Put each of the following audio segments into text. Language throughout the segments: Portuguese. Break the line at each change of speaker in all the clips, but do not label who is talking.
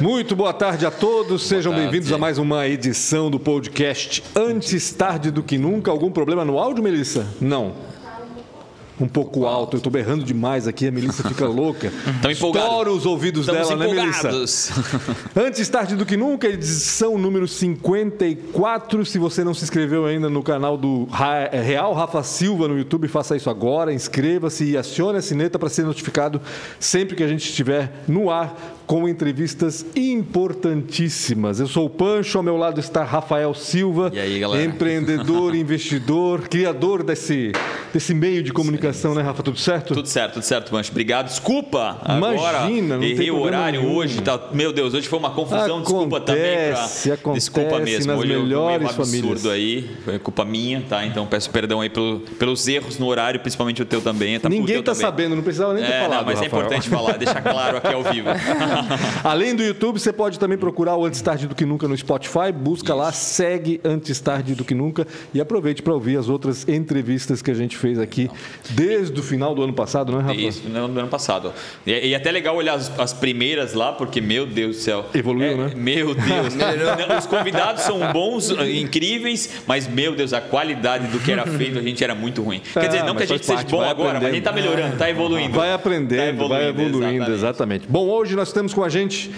Muito boa tarde a todos, sejam bem-vindos a mais uma edição do podcast Antes Tarde do Que Nunca. Algum problema no áudio, Melissa? Não um pouco alto. Eu estou berrando demais aqui, a Melissa fica louca.
Estão empolgados.
Estoura os ouvidos
Estamos
dela,
empolgados.
né, Melissa? Antes tarde do que nunca, edição número 54. Se você não se inscreveu ainda no canal do Ra- Real Rafa Silva no YouTube, faça isso agora. Inscreva-se e acione a sineta para ser notificado sempre que a gente estiver no ar com entrevistas importantíssimas. Eu sou o Pancho, ao meu lado está Rafael Silva,
E aí, galera?
empreendedor, investidor, criador desse, desse meio de comunicação, né, Rafa? Tudo certo?
Tudo certo, tudo certo, Mancho. Obrigado. Desculpa. Agora,
Imagina, não tem
errei o horário
nenhum.
hoje. Tá, meu Deus, hoje foi uma confusão. desculpa também.
Acontece,
Pra,
acontece
desculpa mesmo.
nas
hoje eu
melhores
fui um absurdo aí. Foi culpa minha, tá? Então peço perdão aí pelo, pelos erros no horário, principalmente o teu também. Tá,
Ninguém está
também.
sabendo, não precisava nem ter
É,
falado.
não, mas é
Rafael.
importante falar, deixar claro aqui ao vivo.
Além do YouTube, você pode também procurar o Antes Tarde do Que Nunca no Spotify. Busca lá, segue Antes Tarde do Que Nunca e aproveite para ouvir as outras entrevistas que a gente fez aqui desde o final do ano passado, não é, Rafa?
Isso, no no ano passado. E, e até legal olhar as, as primeiras lá, porque, meu Deus do céu.
Evoluiu,
É,
né?
Meu Deus. Não, Os convidados são bons, incríveis, mas, meu Deus, a qualidade do que era feito, a gente era muito ruim. Quer
Ah,
dizer, não que a gente seja bom agora, mas a gente está
aprendendo.
melhorando, está evoluindo.
Vai aprendendo,
Tá
vai evoluindo,
exatamente.
exatamente. Bom, hoje nós temos com a gente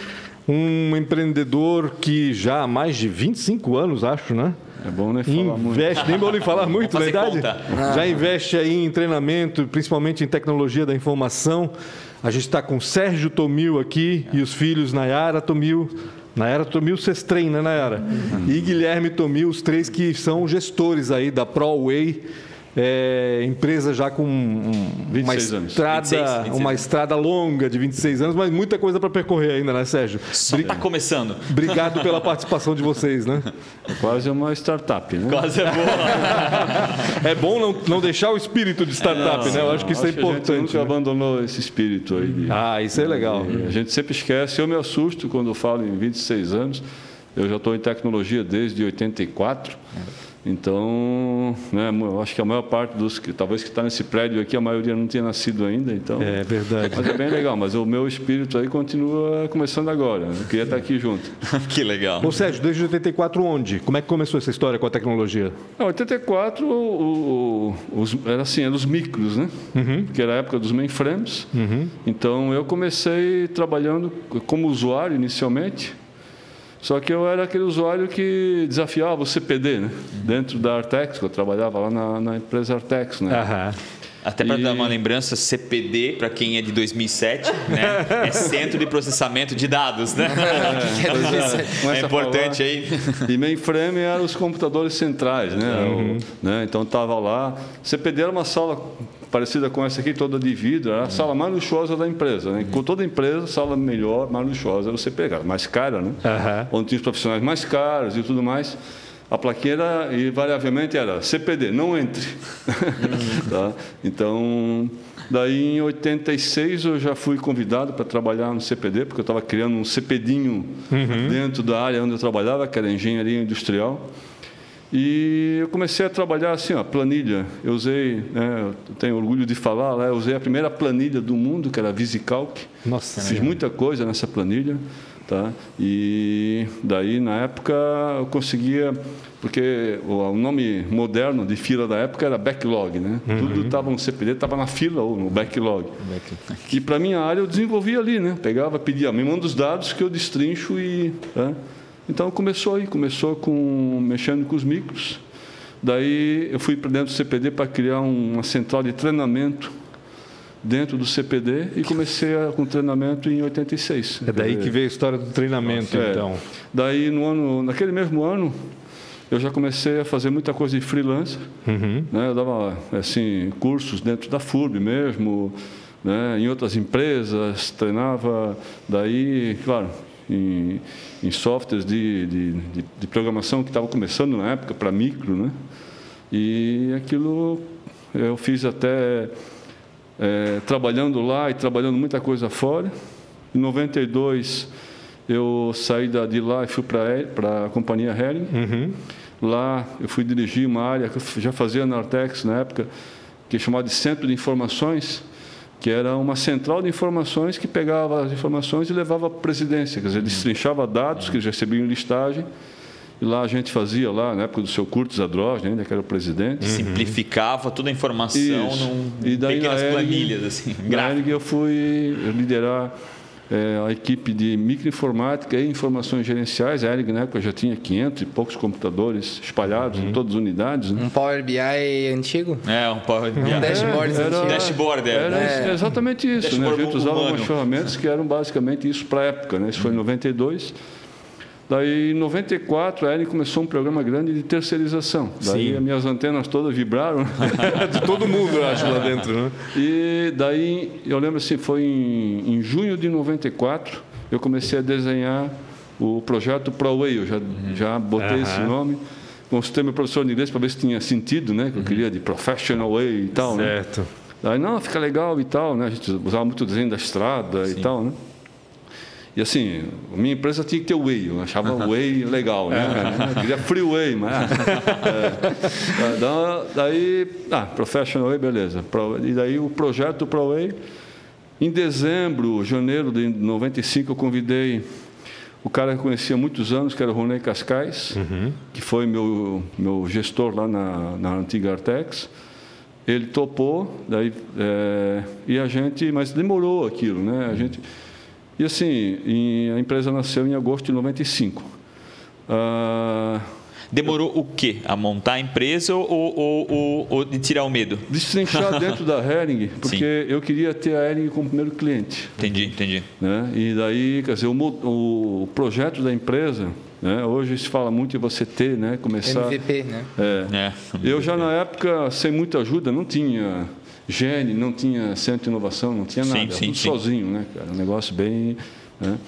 um empreendedor que já há mais de 25 anos, acho, né?
É bom nem falar muito.
Investe, nem vou lhe falar muito, na verdade. Já investe aí em treinamento, principalmente em tecnologia da informação. A gente está com Sérgio Tomil aqui e os filhos Nayara Tomil. Nayara Tomil, vocês treinam, né, Nayara? E Guilherme Tomil, os três que são gestores aí da ProWay. É, empresa já com um- uma
26 anos.
estrada,
26, 26
uma estrada longa de 26 anos, mas muita coisa para percorrer ainda, né, Sérgio?
Só está começando.
Obrigado pela participação de vocês, né?
É quase uma startup, né?
Quase é boa.
É bom não, não deixar o espírito de startup, né? Eu acho que isso é
Acho que A
importante.
gente nunca
né?
abandonou esse espírito aí. de-
Ah, isso é legal.
a gente sempre esquece. Eu me assusto quando eu falo em 26 anos. Eu já estou em tecnologia desde 84. Então, né, eu acho que a maior parte dos que talvez que está nesse prédio aqui, a maioria não tinha nascido ainda. Então,
É verdade.
mas é bem legal. Mas o meu espírito aí continua começando agora. né? Eu queria estar aqui junto.
que legal.
Ô Sérgio, desde 84 onde? Como é que começou essa história com a tecnologia?
Em 84, o, o, os, era assim, eram os micros, né? Que era a época dos mainframes. Então, eu comecei trabalhando como usuário inicialmente, só que eu era aquele usuário que desafiava o CPD, né? Dentro da Artex, que eu trabalhava lá na, na empresa Artex, né?
Aham.
Até para
E-
dar uma lembrança, CPD, para quem é de 2007, né, é Centro de Processamento de Dados. Né? é
Começa a
importante aí.
E mainframe eram os computadores centrais, né? O- né? Então estava lá. CPD era uma sala parecida com essa aqui, toda de vidro, era a sala mais luxuosa da empresa. Né? Com toda empresa, a sala melhor, mais luxuosa era o CPD, era mais cara, né?
Aham.
Onde tinha os profissionais mais caros e tudo mais. A plaquinha era, invariavelmente era CPD, não entre. Tá? Então, daí em 86 eu já fui convidado para trabalhar no CPD, porque eu estava criando um CPDinho dentro da área onde eu trabalhava, que era engenharia industrial. E eu comecei a trabalhar assim, ó, planilha. Eu usei, né, eu tenho orgulho de falar, lá, eu usei a primeira planilha do mundo, que era a VisiCalc.
Nossa
Fiz muita coisa nessa planilha, tá? E daí na época eu conseguia, porque o, nome moderno de fila da época era backlog, né? Tudo estava no CPD, estava na fila ou no backlog. E para minha área eu desenvolvia ali, né? Pegava, pedia, me manda os dados que eu destrincho e, tá? Então começou aí, começou com mexendo com os micros. Daí eu fui para dentro do CPD para criar um, uma central de treinamento dentro do CPD e comecei a, com treinamento em 86.
É daí que veio a história do treinamento,
É.
então.
Daí no ano, naquele mesmo ano, eu já comecei a fazer muita coisa de freelancer.
Uhum.
Né? Eu dava assim cursos dentro da FURB mesmo, né? em outras empresas, treinava. Daí, claro, em, em softwares de, de, de, de programação que estava começando na época para micro, né? E aquilo eu fiz até é, trabalhando lá e trabalhando muita coisa fora. Em 92 eu saí da, de lá e fui para a companhia Hering.
Uhum.
Lá eu fui dirigir uma área que eu já fazia na Artex na época, que é chamada de Centro de Informações, que era uma central de informações que pegava as informações e levava para a presidência, quer dizer, destrinchava dados que eles recebiam em listagem, e lá a gente fazia, lá na época do seu Curtis Zadroge, ainda que era o presidente.
Simplificava toda a informação
Isso.
num
E daí
pequenas planilhas, assim,
Na eu fui liderar eh, a equipe de microinformática e informações gerenciais. A Ering na época já tinha 500 e poucos computadores espalhados em todas as unidades. Né?
Um Power BI antigo?
É, um Power BI.
Um dashboard
Era-
antigo.
Dashboard, é.
Era
É.
exatamente isso. Né? A gente usava
humano.
umas ferramentas que eram basicamente isso para a época. Né? Isso foi em 92. Daí, em 94, a Ering começou um programa grande de terceirização. Daí,
Sim.
as minhas antenas todas vibraram.
De todo mundo, eu acho, lá dentro, né?
E daí, eu lembro assim, foi em, em junho de 94, eu comecei a desenhar o projeto ProWay. Eu já, já botei esse
Aham.
nome. Consultei meu professor de inglês para ver se tinha sentido, né? Que eu queria de Professional Way e tal, né?
Certo.
Daí, não, fica legal e tal, né? A gente usava muito o desenho da estrada e tal, né? E assim, minha empresa tinha que ter Way, eu achava Way legal, né? cara? Eu queria Freeway, mas... é. Da- Daí, ah, Professional Way, beleza. Pro- E daí o projeto ProWay, em dezembro, janeiro de 95, eu convidei o cara que eu conhecia há muitos anos, que era o Ronei Cascais, que foi meu, meu gestor lá na, na antiga Artex. Ele topou, daí, é, e a gente, mas demorou aquilo, né? A gente, e assim, em- a empresa nasceu em agosto de 95. Ah,
Demorou o quê? A montar a empresa ou, ou, ou, ou de tirar o medo?
destrinchar dentro da Hering, porque eu queria ter a Hering como primeiro cliente.
Entendi, entendi.
Né? E daí, quer dizer, o, o projeto da empresa, né? hoje se fala muito em você ter, né? começar...
MVP, né?
É.
É.
Eu já na época, sem muita ajuda, não tinha gene, não tinha centro de inovação, não tinha
Sim,
nada,
sim,
tudo
sim.
sozinho, né, cara? Um negócio bem. Né?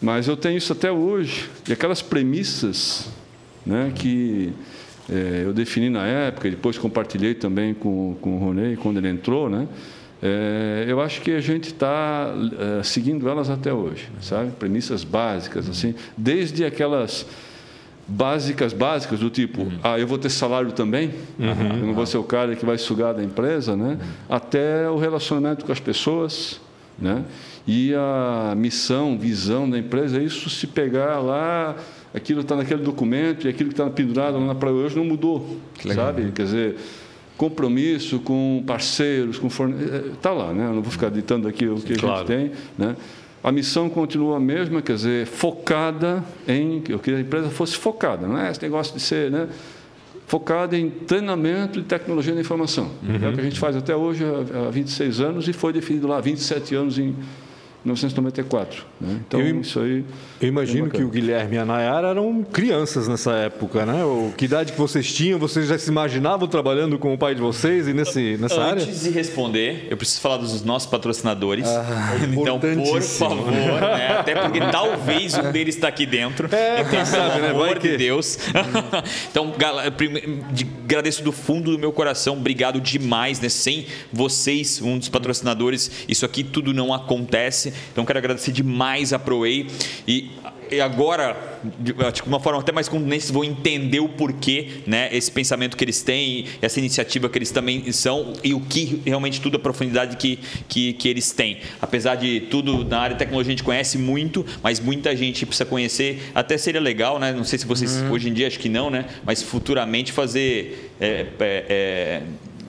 Mas eu tenho isso até hoje. E aquelas premissas né, que eh, eu defini na época, e depois compartilhei também com, com o Ronei quando ele entrou, né? Eh, eu acho que a gente está seguindo elas até hoje, sabe? Premissas básicas, assim, desde aquelas básicas, básicas, do tipo, ah, eu vou ter salário também, eu não vou ser o cara que vai sugar da empresa, né? até o relacionamento com as pessoas, né? e a missão, visão da empresa, é isso se pegar lá, aquilo está naquele documento e aquilo que está pendurado lá na praia hoje não mudou, sabe? Quer dizer, compromisso com parceiros, com fornecedores, está lá, né? Eu não vou ficar ditando aqui o que
Claro.
a gente tem, né? A missão continua a mesma, quer dizer, focada em. Eu queria que a empresa fosse focada, não é esse negócio de ser. Né? Focada em treinamento de tecnologia da informação. É o que a gente faz até hoje há há 26 anos e foi definido lá há 27 anos em 1994. Né? Então,
Eu
isso aí.
Eu imagino que o Guilherme e a Nayara eram crianças nessa época, né? O, que idade que vocês tinham? Vocês já se imaginavam trabalhando com o pai de vocês e nesse, nessa área?
Antes de responder, eu preciso falar dos nossos patrocinadores. então, por favor, né? até porque talvez um deles está aqui dentro.
É,
então,
quem sabe,
pelo
né? Vai
amor
que-
de Deus. então, de- agradeço do fundo do meu coração. Obrigado demais, né? Sem vocês, um dos patrocinadores, isso aqui tudo não acontece. Então, quero agradecer demais a ProWay. E e agora, de acho que uma forma até mais contundente, vão entender o porquê, né? Esse pensamento que eles têm, essa iniciativa que eles também são e o que realmente tudo a profundidade que, que, que eles têm. Apesar de tudo na área de tecnologia a gente conhece muito, mas muita gente precisa conhecer. Até seria legal, né? Não sei se vocês hoje em dia acho que não, né? Mas futuramente fazer é, é, é,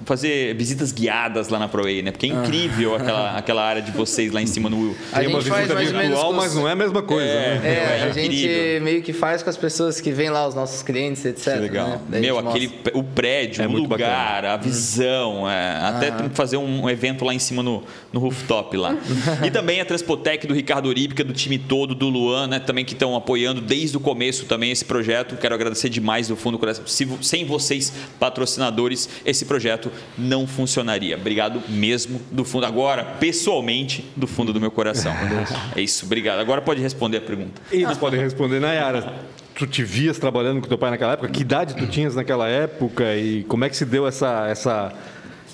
fazer visitas guiadas lá na ProWay, né? Porque é incrível aquela, aquela área de vocês lá em cima no
A
Tem uma
gente faz
visita
mais
virtual,
os-
mas não é a mesma coisa, né?
É,
É
a gente
incrível.
meio que faz com as pessoas que vêm lá, os nossos clientes, etc.
Que legal.
né?
Meu,
gente
aquele, o prédio,
É
o
muito
lugar, a visão. é, até tem que fazer um evento lá em cima no, no rooftop lá. e também a Transpotec do Ricardo Oríbica, do time todo, do Luan, né? Também que estão apoiando desde o começo também esse projeto. Quero agradecer demais do fundo do coração. Se sem vocês, patrocinadores, esse projeto não funcionaria. Obrigado mesmo do fundo. Agora, pessoalmente, do fundo do meu coração. É isso, obrigado. Agora pode responder a pergunta.
Eles podem responder, Nayara. Tu te vias trabalhando com teu pai naquela época? Que idade tu tinhas naquela época e como é que se deu essa, essa,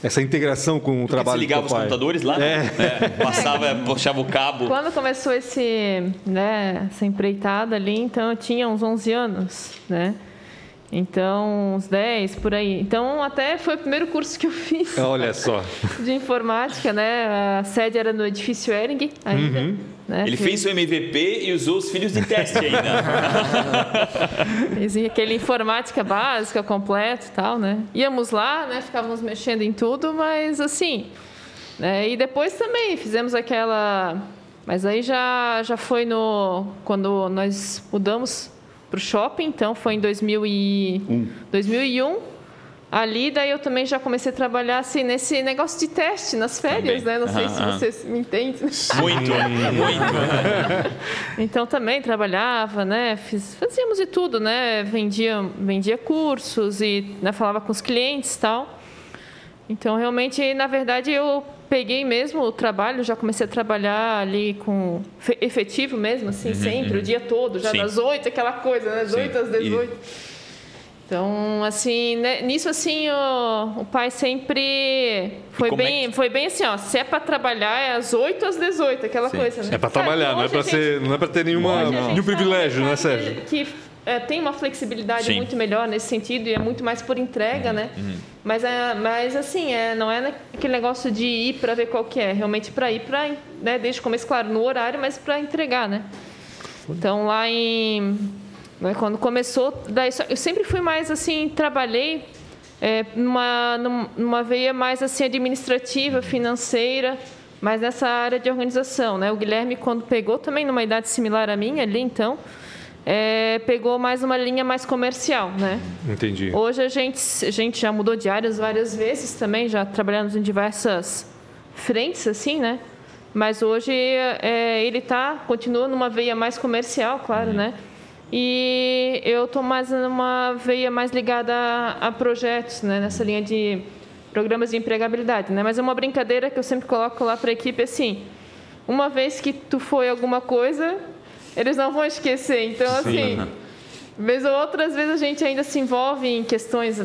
essa integração com o
Porque
trabalho
você ligava
do
os
pai?
computadores lá?
É.
É, passava, puxava o cabo.
Quando começou esse, né, essa empreitada ali, então eu tinha uns 11 anos, né? Então, uns 10 por aí. Então, até foi o primeiro curso que eu fiz
Olha só.
de informática, né? A sede era no edifício Ering ainda. né?
Ele
Fiz-
fez o MVP e usou os filhos de teste ainda.
Fiz aquele informática básica, completo e tal, né? Íamos lá, né? Ficávamos mexendo em tudo, mas assim. Né? E depois também fizemos aquela. Mas aí já, já foi no. Quando nós mudamos para o shopping, então foi em 2000 e... 2001. Ali, daí eu também já comecei a trabalhar assim, nesse negócio de teste, nas férias,
Também.
né? Não sei
Aham,
se você me entende.
Muito, muito.
Então também trabalhava, né? Fiz- fazíamos de tudo, né? Vendia, vendia cursos e né, falava com os clientes e tal. Então realmente, na verdade, eu peguei mesmo o trabalho, já comecei a trabalhar ali com fe- efetivo mesmo, assim, sempre, o dia todo, já
Sim.
das 8, aquela coisa, né? Das 8 às 18. Então, assim, né, nisso assim, o, o pai sempre foi
é
bem, foi bem assim, ó, se é para trabalhar é às 8 às 18, aquela coisa, né?
É
que
trabalhar, não é
hoje
pra
a gente-
ser, não é para ter nenhuma,
gente
nenhum privilégio,
sabe
né,
que-
Sérgio?
Que é, tem uma flexibilidade
Sim.
muito melhor nesse sentido e é muito mais por entrega, né? Mas, é, mas assim, é, não é aquele negócio de ir para ver qual que é, realmente para ir para, né, desde o começo, claro, no horário, mas para entregar, né? Então lá em né, quando começou, daí eu sempre fui mais assim, trabalhei é, numa, num- numa veia mais assim administrativa, financeira, mas nessa área de organização, né? O Guilherme quando pegou também numa idade similar à minha ali, então é, pegou mais uma linha mais comercial, né?
Entendi.
Hoje a gente, a gente já mudou de áreas várias vezes também, já trabalhamos em diversas frentes, assim, né? Mas hoje é, ele tá, continua numa veia mais comercial, claro, né? E eu tô mais numa veia mais ligada a, a projetos, né? Nessa linha de programas de empregabilidade, né? Mas é uma brincadeira que eu sempre coloco lá para a equipe assim. Uma vez que tu foi alguma coisa, eles não vão esquecer. Então, assim, vez ou outra, às vezes a gente ainda se envolve em questões,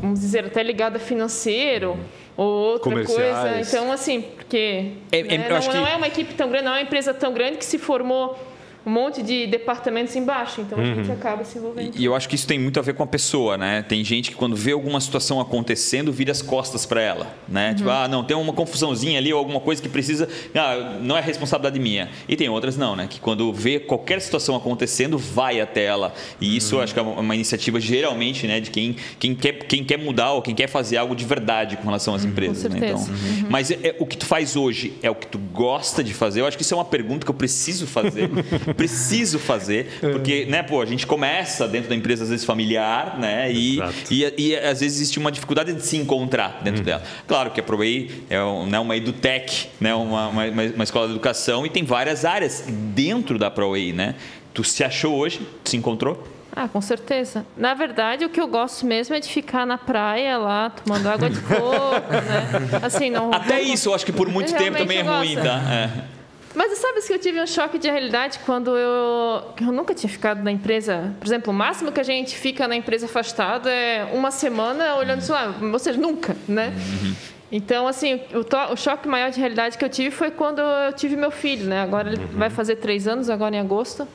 vamos dizer, até ligada a financeiro ou outra
Comerciais.
coisa. Então, assim, porque
É- é-
né, não,
que-
não é uma equipe tão grande, não é uma empresa tão grande que se formou um monte de departamentos embaixo. Então, a gente acaba se envolvendo.
E eu acho que isso tem muito a ver com a pessoa, né? Tem gente que quando vê alguma situação acontecendo, vira as costas para ela, né? Tipo, ah, não, tem uma confusãozinha ali ou alguma coisa que precisa, ah, não é responsabilidade minha. E tem outras não, né? Que quando vê qualquer situação acontecendo, vai até ela. E isso eu acho que é uma iniciativa geralmente, né, de quem, quem quer quem quer mudar ou quem quer fazer algo de verdade com relação às empresas,
Com
né? Então,
certeza.
mas é- é- o que tu faz hoje é o que tu gosta de fazer? Eu acho que isso é uma pergunta que eu preciso fazer. preciso fazer, porque, né, pô, a gente começa dentro da empresa, às vezes familiar, né? E, e, e às vezes existe uma dificuldade de se encontrar dentro dela. Claro que a ProWay é né, uma edutech, né, uma, uma, uma escola de educação e tem várias áreas dentro da ProWay, né? Tu se achou hoje? Se encontrou?
Ah, com certeza. Na verdade, o que eu gosto mesmo é de ficar na praia lá, tomando água de coco, né? Assim, não.
Até isso eu acho que por muito tempo
Realmente
também é
eu
ruim,
gosto.
tá? É.
Mas sabe que eu tive um choque de realidade quando eu. Eu nunca tinha ficado na empresa. Por exemplo, o máximo que a gente fica na empresa afastado é uma semana olhando isso lá. Ou seja, nunca, né? Então, assim, o, to- o choque maior de realidade que eu tive foi quando eu tive meu filho, né? Agora ele vai fazer três anos, agora em agosto.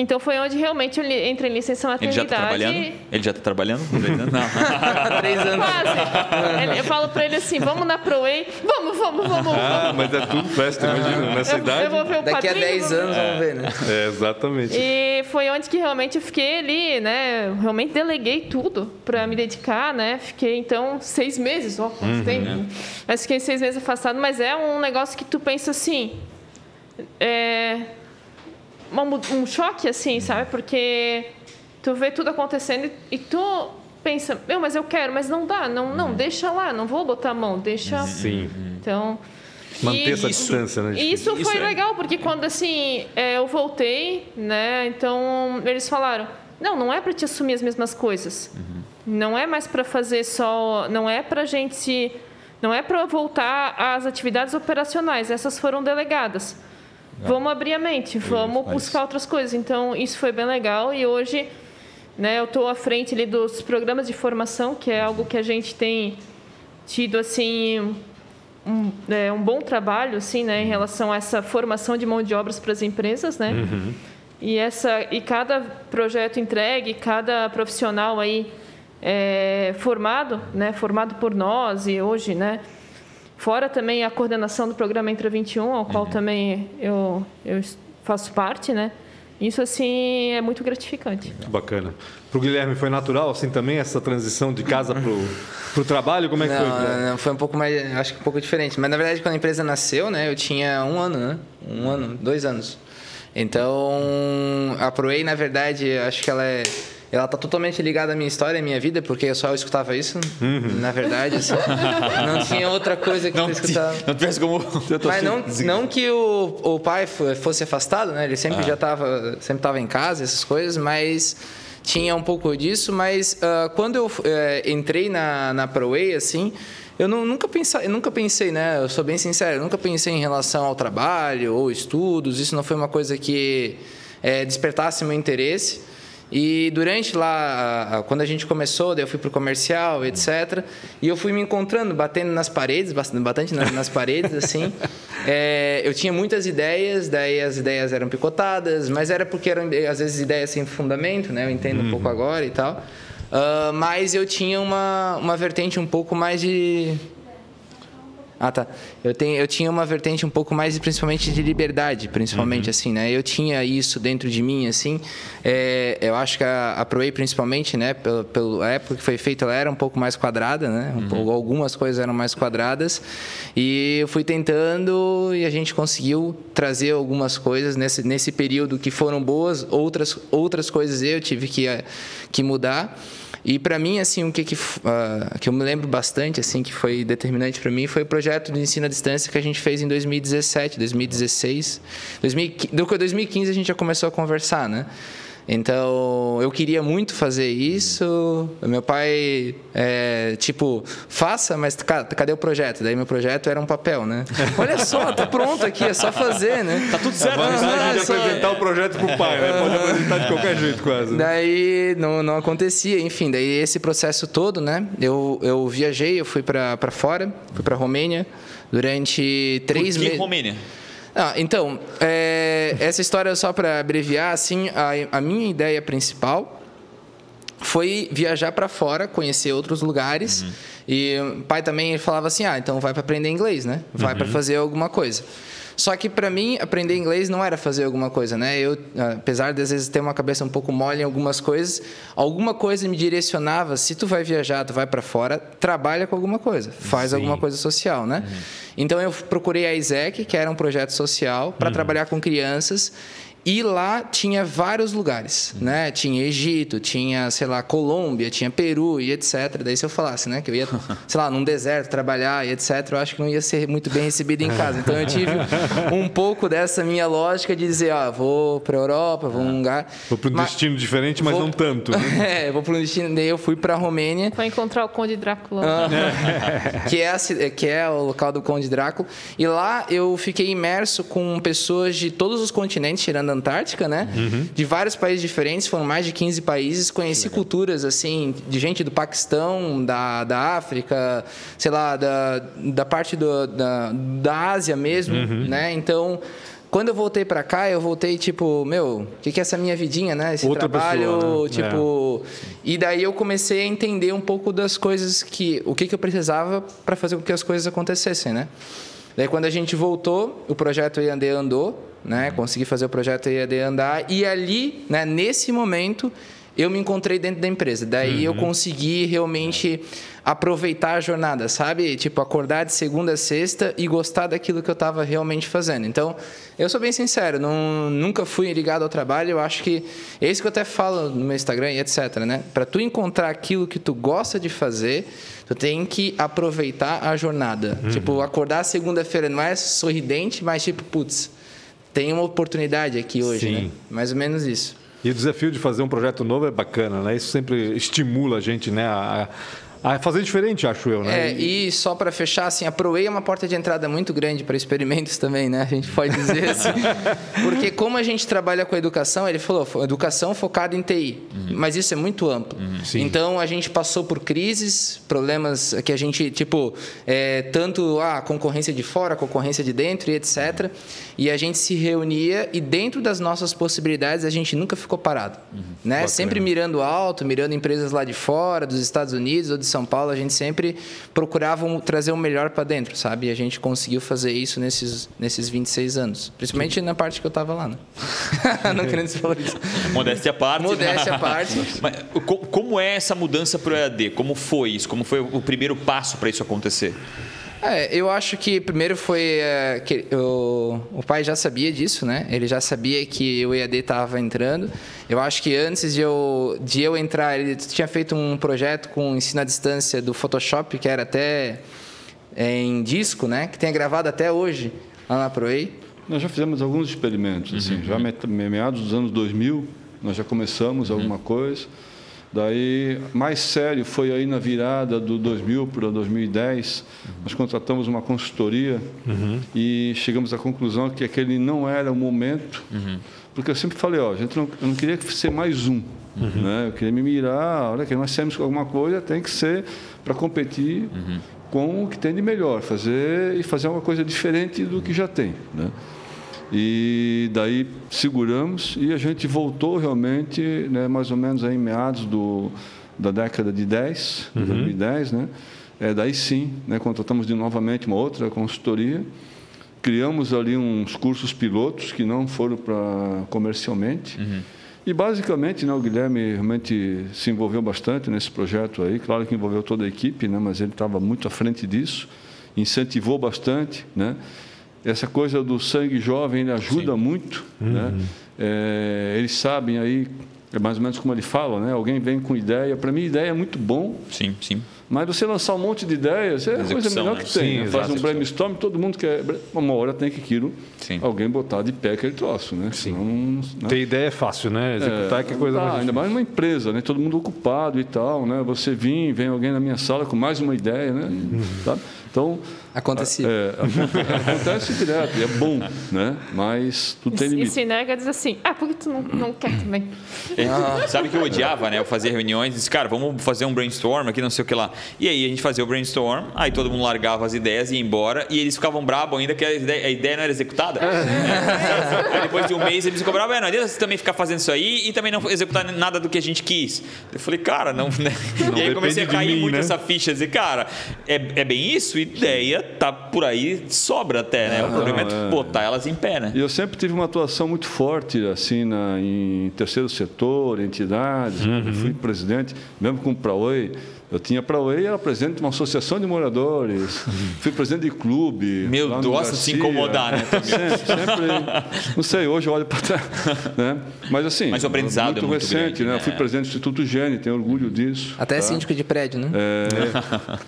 Então foi onde realmente eu entrei em licença
Ele já
maternidade.
tá trabalhando? Ele já tá trabalhando? Não.
Três anos.
Quase. Eu falo pra ele assim, vamos na ProWay. Vamos, vamos, vamos.
Ah, mas é tudo festa, imagina, nessa
eu,
idade.
eu vou ver o
Daqui a
padrinho,
10
vou ver-
anos vamos ver, né?
É, exatamente.
E foi onde que realmente eu fiquei ali, né? Eu realmente deleguei tudo para me dedicar, né? Fiquei então seis meses, ó, quanto tempo. Mas fiquei seis meses afastado, mas é um negócio que tu pensa assim, é uma um choque assim, sabe? Porque tu vê tudo acontecendo e, e tu pensa, meu, mas eu quero, mas não dá, não, não, deixa lá, não vou botar a mão, deixa.
Sim.
Então.
Manter
e-
essa
isso-
distância, né?
e isso,
Isso
foi
é.
legal, porque quando assim é, eu voltei, né? Então eles falaram: não, não é para te assumir as mesmas coisas. Não é mais para fazer só. Não é para gente. Não é para voltar às atividades operacionais. Essas foram delegadas. Vamos abrir a mente, vamos
faz.
buscar outras coisas. Então isso foi bem legal e hoje, né? Eu estou à frente ali dos programas de formação, que é algo que a gente tem tido assim um, é, um bom trabalho assim, né, em relação a essa formação de mão de obras para as empresas, né? E essa e cada projeto entregue, cada profissional aí é, formado, né, formado por nós e hoje, né, fora também a coordenação do programa Entra 21, ao qual também eu, eu faço parte, né. Isso assim é muito gratificante.
Bacana. Para o Guilherme foi natural assim também essa transição de casa para o trabalho? Como é que
não,
foi? Guilherme?
Não, foi um pouco mais, acho que um pouco diferente. Mas na verdade quando a empresa nasceu, né, eu tinha um ano, né, um ano, dois anos. Então a Proei na verdade acho que ela é ela tá totalmente ligada à minha história, à minha vida, porque eu só escutava isso, na verdade. Assim, não tinha outra coisa que
Não,
eu escutava.
não tivesse como.
Mas não, não que o, o pai fo- fosse afastado, né? Ele sempre já estava sempre tava em casa, essas coisas, mas tinha um pouco disso. Mas ah, quando eu eh, entrei na, na ProWay, assim, eu não- nunca, pensei, eu nunca pensei, né? Eu sou bem sincero, eu nunca pensei em relação ao trabalho ou estudos. Isso não foi uma coisa que eh, despertasse meu interesse. E durante lá, quando a gente começou, daí eu fui pro comercial, etc. E eu fui me encontrando, batendo nas paredes, bastante, nas, nas paredes, assim. É, eu tinha muitas ideias, daí as ideias eram picotadas, mas era porque eram, às vezes, ideias sem fundamento, né? Eu entendo um pouco agora e tal. Ah, mas eu tinha uma, uma vertente um pouco mais de ah, tá. Eu, tenho, eu tinha uma vertente um pouco mais, principalmente de liberdade, principalmente, assim, né? Eu tinha isso dentro de mim, assim. É, eu acho que a, a ProWay, principalmente, né? Pela, pela época que foi feita, ela era um pouco mais quadrada, né? Um pouco- algumas coisas eram mais quadradas. E eu fui tentando e a gente conseguiu trazer algumas coisas nesse, nesse período que foram boas. Outras, outras coisas eu tive que, eh, que mudar. E para mim, assim, o que que, ah, que eu me lembro bastante, assim, que foi determinante para mim, foi o projeto de ensino à distância que a gente fez em 2017, 2016. 2015, do 2015 a gente já começou a conversar, né? Então, eu queria muito fazer isso. Meu pai, é, tipo, faça, mas ca- cadê o projeto? Daí meu projeto era um papel, né? Olha só, tá pronto aqui, é só fazer, né? Tá tudo
A vantagem de
só-
apresentar o projeto para o pai, né? Pode apresentar de qualquer jeito, quase.
Daí não, não acontecia, enfim, daí esse processo todo, né? Eu, eu viajei, eu fui para fora, fui para Romênia durante três meses.
Romênia?
Ah, então, é, essa história só para abreviar, assim, a, a minha ideia principal foi viajar para fora, conhecer outros lugares. E o pai também falava assim: "Ah, então vai para aprender inglês, né? Vai para fazer alguma coisa". Só que para mim aprender inglês não era fazer alguma coisa, né? Eu, apesar de às vezes ter uma cabeça um pouco mole em algumas coisas, alguma coisa me direcionava, se tu vai viajar, tu vai para fora, trabalha com alguma coisa, faz alguma coisa social, né? Então eu procurei a ISEC, que era um projeto social para trabalhar com crianças e lá tinha vários lugares, né? Tinha Egito, tinha, sei lá, Colômbia, tinha Peru e etc. Daí se eu falasse, né, que eu ia, sei lá, num deserto trabalhar e etc, eu acho que não ia ser muito bem recebido em casa. Então eu tive um pouco dessa minha lógica de dizer, ó, vou para Europa, vou num lugar.
Vou para um
Mas-
destino diferente, mas
vou-
não tanto. né?
é, vou para um destino. Daí eu fui para Romênia
Foi encontrar o Conde Drácula.
que é, a que é o local do Conde Drácula. E lá eu fiquei imerso com pessoas de todos os continentes, tirando a Antártica, né? De vários países diferentes, foram mais de 15 países. Conheci culturas, assim, de gente do Paquistão, da, da África, sei lá, da, da parte do, da, da Ásia mesmo, né? Então. Quando eu voltei pra cá, eu voltei tipo, meu, o que, que é essa minha vidinha, né? Esse
Outra
trabalho,
pessoa, né?
tipo, e daí eu comecei a entender um pouco das coisas que. O que, que eu precisava para fazer com que as coisas acontecessem, né? Daí quando a gente voltou, o projeto IAD andou, né? Consegui fazer o projeto IAD andar. E ali, né, nesse momento, eu me encontrei dentro da empresa. Daí eu consegui realmente aproveitar a jornada, sabe? Tipo, acordar de segunda a sexta e gostar daquilo que eu estava realmente fazendo. Então, eu sou bem sincero, não, nunca fui ligado ao trabalho. Eu acho que é isso que eu até falo no meu Instagram e etc, né? Para tu encontrar aquilo que tu gosta de fazer, tu tem que aproveitar a jornada. Tipo, acordar segunda-feira não é sorridente, mas tipo, putz, tem uma oportunidade aqui hoje,
Sim.
né? Mais ou menos isso.
E o desafio de fazer um projeto novo é bacana, né? Isso sempre estimula a gente, né? A, a fazer diferente, acho eu, né?
É, e só para fechar, assim, a ProWay é uma porta de entrada muito grande para experimentos também, né? A gente pode dizer assim. Porque como a gente trabalha com educação, ele falou, educação focada em TI, uhum. mas isso é muito amplo. Uhum. Então a gente passou por crises, problemas que a gente, tipo, é, tanto a ah, concorrência de fora, concorrência de dentro e etc. E a gente se reunia e dentro das nossas possibilidades a gente nunca ficou parado, uhum. né? Sempre mirando alto, mirando empresas lá de fora, dos Estados Unidos ou de São Paulo, a gente sempre procurava trazer o melhor para dentro, sabe? E a gente conseguiu fazer isso nesses, nesses 26 anos. Principalmente na parte que eu estava lá, né? Não querendo isso.
Modéstia à parte.
Modéstia à parte.
Mas, como é essa mudança para o EAD? Como foi isso? Como foi o primeiro passo para isso acontecer?
É, eu acho que primeiro foi é, que o, o pai já sabia disso, né? Ele já sabia que o EAD estava entrando. Eu acho que antes de eu, de eu entrar, ele tinha feito um projeto com ensino à distância do Photoshop, que era até é, em disco, né? Que tem gravado até hoje lá na ProEI.
Nós já fizemos alguns experimentos, assim, uhum. já meados dos anos 2000, nós já começamos uhum. alguma coisa. Daí, mais sério, foi aí na virada do 2000 para 2010, uhum. nós contratamos uma consultoria uhum. e chegamos à conclusão que aquele não era o momento, uhum. porque eu sempre falei, ó, a gente não, eu não queria ser mais um, uhum. né? eu queria me mirar, a hora que nós com alguma coisa, tem que ser para competir uhum. com o que tem de melhor, fazer e fazer uma coisa diferente do que já tem. Né? E daí seguramos e a gente voltou realmente, né, mais ou menos em meados do, da década de 10, uhum. 2010, né? É, daí sim, né, contratamos de novamente uma outra consultoria, criamos ali uns cursos pilotos que não foram para comercialmente. Uhum. E basicamente, né, o Guilherme realmente se envolveu bastante nesse projeto aí. Claro que envolveu toda a equipe, né, mas ele estava muito à frente disso, incentivou bastante, né? Essa coisa do sangue jovem ajuda Sim. muito. Uhum. Né? É, eles sabem aí, é mais ou menos como ele fala, né? alguém vem com ideia. Para mim, ideia é muito bom.
Sim, sim.
Mas você lançar um monte de ideias é a coisa melhor né? que tem. Sim, né? Faz um brainstorm, todo mundo quer. Uma hora tem que aquilo, Sim. alguém botar de pé aquele troço. Né?
Sim. Senão, né? Ter ideia é fácil, né? Executar é, que é coisa mais.
Ainda mais uma empresa, né? todo mundo ocupado e tal. Né? Você vir, vem alguém na minha sala com mais uma ideia. Né? Uhum. Tá? Então,
Acontecia.
É, acontece direto, e é bom, né? Mas tu tem limite.
E se nega, diz assim, ah, por que tu não, não quer também?
É, sabe que eu odiava, né? Eu fazia reuniões e disse, cara, vamos fazer um brainstorm aqui, não sei o que lá. E aí a gente fazia o brainstorm, aí todo mundo largava as ideias e ia embora, e eles ficavam bravos ainda que a ideia, a ideia não era executada. É. Aí depois de um mês eles cobravam, é, não adianta você também ficar fazendo isso aí e também não executar nada do que a gente quis. Eu falei, cara, não. Né? não e aí comecei a cair mim, muito né? essa ficha, dizer, cara, é, é bem isso, ideia tá por aí, sobra até, né? o problema não, é, é botar elas em pé, né?
E eu sempre tive uma atuação muito forte, assim, na, em terceiro setor, entidades, uhum. fui presidente, mesmo com o Praoi, eu tinha para o era presidente de uma associação de moradores, fui presidente de clube.
Meu Deus, se incomodar, né?
Sempre, sempre, não sei, hoje eu olho para trás. Né? Mas assim,
Mas o aprendizado muito, é muito
recente,
grande,
né? né? Fui presidente do Instituto Gene, tenho orgulho disso.
Até tá? síndico de prédio, né?
É...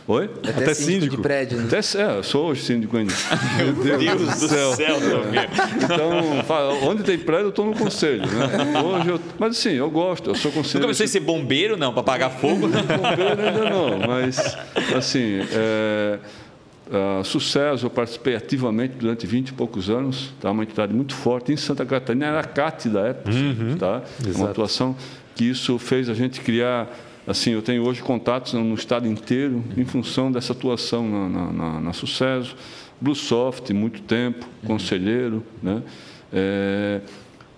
Oi?
Até, Até síndico, síndico, de prédio. Né?
Até, é, eu sou hoje síndico ainda.
Meu Deus, Deus do céu. céu
então, onde tem prédio, eu estou no conselho. Né? Hoje eu... Mas assim, eu gosto, eu sou conselheiro. Você
começou a ser bombeiro, não, para apagar fogo?
Bombeiro ainda não, mas assim, é, uh, sucesso, eu participei ativamente durante 20 e poucos anos, tá? uma entidade muito forte em Santa Catarina, era a CAT da época, uhum, tá? uma atuação que isso fez a gente criar assim, eu tenho hoje contatos no estado inteiro em função dessa atuação na, na, na, na Sucesso, Bluesoft, muito tempo, conselheiro, né? É,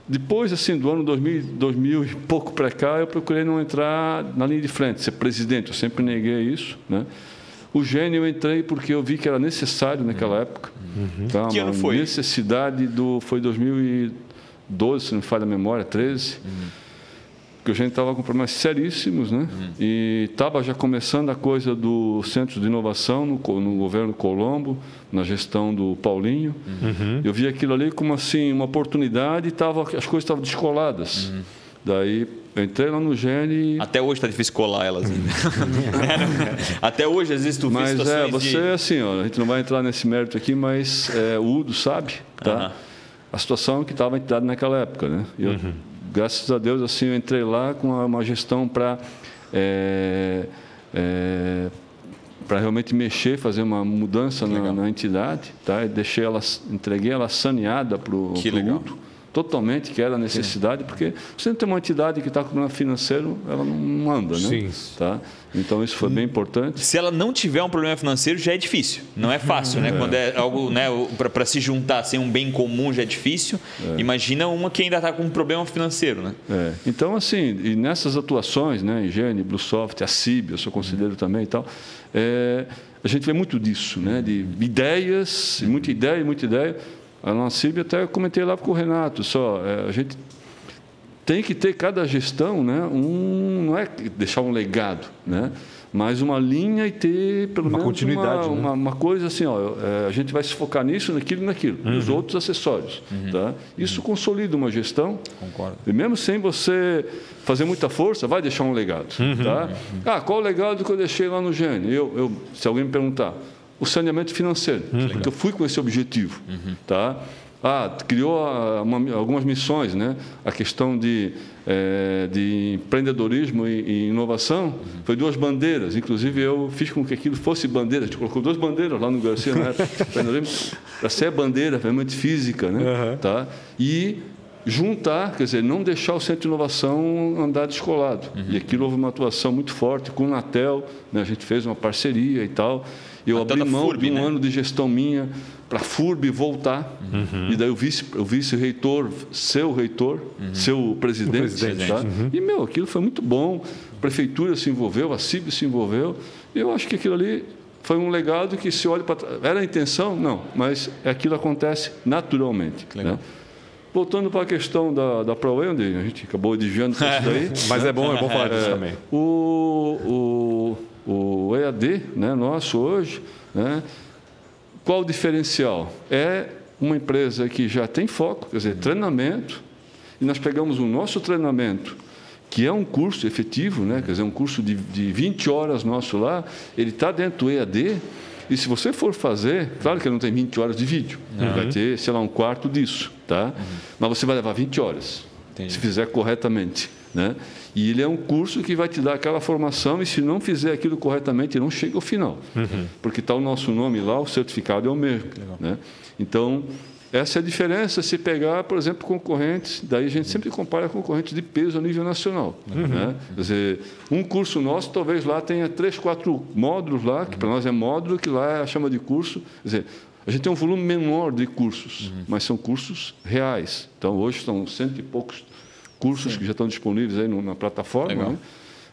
depois, assim, do ano 2000, 2000 e pouco para cá, eu procurei não entrar na linha de frente, ser presidente. Eu sempre neguei isso, né? O gênio eu entrei porque eu vi que era necessário naquela época.
Uhum. Tá? Que ano foi?
necessidade do foi 2012, se não me falha a memória, 13. Uhum porque a gente estava com problemas seríssimos, né? Uhum. E estava já começando a coisa do centro de inovação no, no governo Colombo, na gestão do Paulinho. Uhum. Eu vi aquilo ali como assim uma oportunidade e tava, as coisas estavam descoladas. Uhum. Daí entrei lá no Gene.
Até hoje está difícil colar elas ainda. Até hoje, vezes, tu
Mas é, você de... assim, ó, a gente não vai entrar nesse mérito aqui, mas é, o Udo sabe, tá? A situação que estava entidade naquela época, né? Eu, graças a Deus, assim, eu entrei lá com uma gestão para é, é, para realmente mexer, fazer uma mudança na, na, entidade, tá? E deixei ela, entreguei ela saneada para o Uto, totalmente que era a necessidade, porque você não tem uma entidade que está com problema financeiro, ela não anda, né? Sim. Tá? Então isso foi bem importante.
Se ela não tiver um problema financeiro, já é difícil. Não é fácil, né? É. Quando é algo, né, para se juntar sem um bem comum já é difícil. É. Imagina uma que ainda está com um problema financeiro, né?
É. Então assim, e nessas atuações, né, Higiene, Bluesoft, a CIB, eu sou conselheiro também e tal, é, a gente vê muito disso, né? De ideias, muita ideia, muita ideia. A nossa CIB até comentei lá com o Renato, só é, a gente tem que ter cada gestão, né, um, não é deixar um legado, né, mas uma linha e ter pelo uma menos continuidade, uma, né? uma, uma, coisa assim, ó, é, a gente vai se focar nisso, naquilo e naquilo, uhum. os outros acessórios. Uhum. Tá? Isso uhum. consolida uma gestão.
Concordo.
E mesmo sem você fazer muita força, vai deixar um legado. Uhum. Tá? Uhum. Ah, qual o legado que eu deixei lá no Gene? Eu, eu, se alguém me perguntar, o saneamento financeiro, uhum. porque eu fui com esse objetivo. Tá? Ah, criou uma, algumas missões, né? A questão de, é, de empreendedorismo e, e inovação uhum. foi duas bandeiras. Inclusive eu fiz com que aquilo fosse bandeira. A gente colocou duas bandeiras lá no Garcia, né? para ser bandeira realmente física, né? Uhum. Tá? E juntar, quer dizer, não deixar o Centro de Inovação andar descolado. Uhum. E aquilo houve uma atuação muito forte com o Natel, né? a gente fez uma parceria e tal. Eu abri mão FURB, de um né? ano de gestão minha para a FURB voltar. Uhum. E daí o vice, o vice-reitor, seu reitor, uhum. seu presidente. presidente. Tá? Uhum. E, meu, aquilo foi muito bom. A prefeitura se envolveu, a CIB se envolveu. E eu acho que aquilo ali foi um legado que se olha para trás. Era a intenção? Não, mas aquilo acontece naturalmente. Né? Voltando para a questão da, da ProWay, onde a gente acabou desviando isso daí.
mas é bom, é bom falar disso é, também.
O, o, o EAD né, nosso hoje, né, qual o diferencial? É uma empresa que já tem foco, quer dizer, treinamento, e nós pegamos o nosso treinamento, que é um curso efetivo, né? quer dizer, um curso de, de 20 horas nosso lá, ele está dentro do EAD, e se você for fazer, claro que não tem 20 horas de vídeo, uhum. vai ter, sei lá, um quarto disso, tá? Uhum. Mas você vai levar 20 horas, Entendi. se fizer corretamente. Né? E ele é um curso que vai te dar aquela formação e se não fizer aquilo corretamente, não chega ao final. Uhum. Porque está o nosso nome lá, o certificado é o mesmo. Né? Então, essa é a diferença se pegar, por exemplo, concorrentes, daí a gente sempre compara concorrentes de peso a nível nacional. Uhum. Né? Quer dizer, um curso nosso, talvez lá tenha três, quatro módulos lá, que para nós é módulo, que lá é chama de curso. Quer dizer, a gente tem um volume menor de cursos, uhum. mas são cursos reais. Então, hoje são cento e poucos cursos Sim. que já estão disponíveis aí na plataforma, né?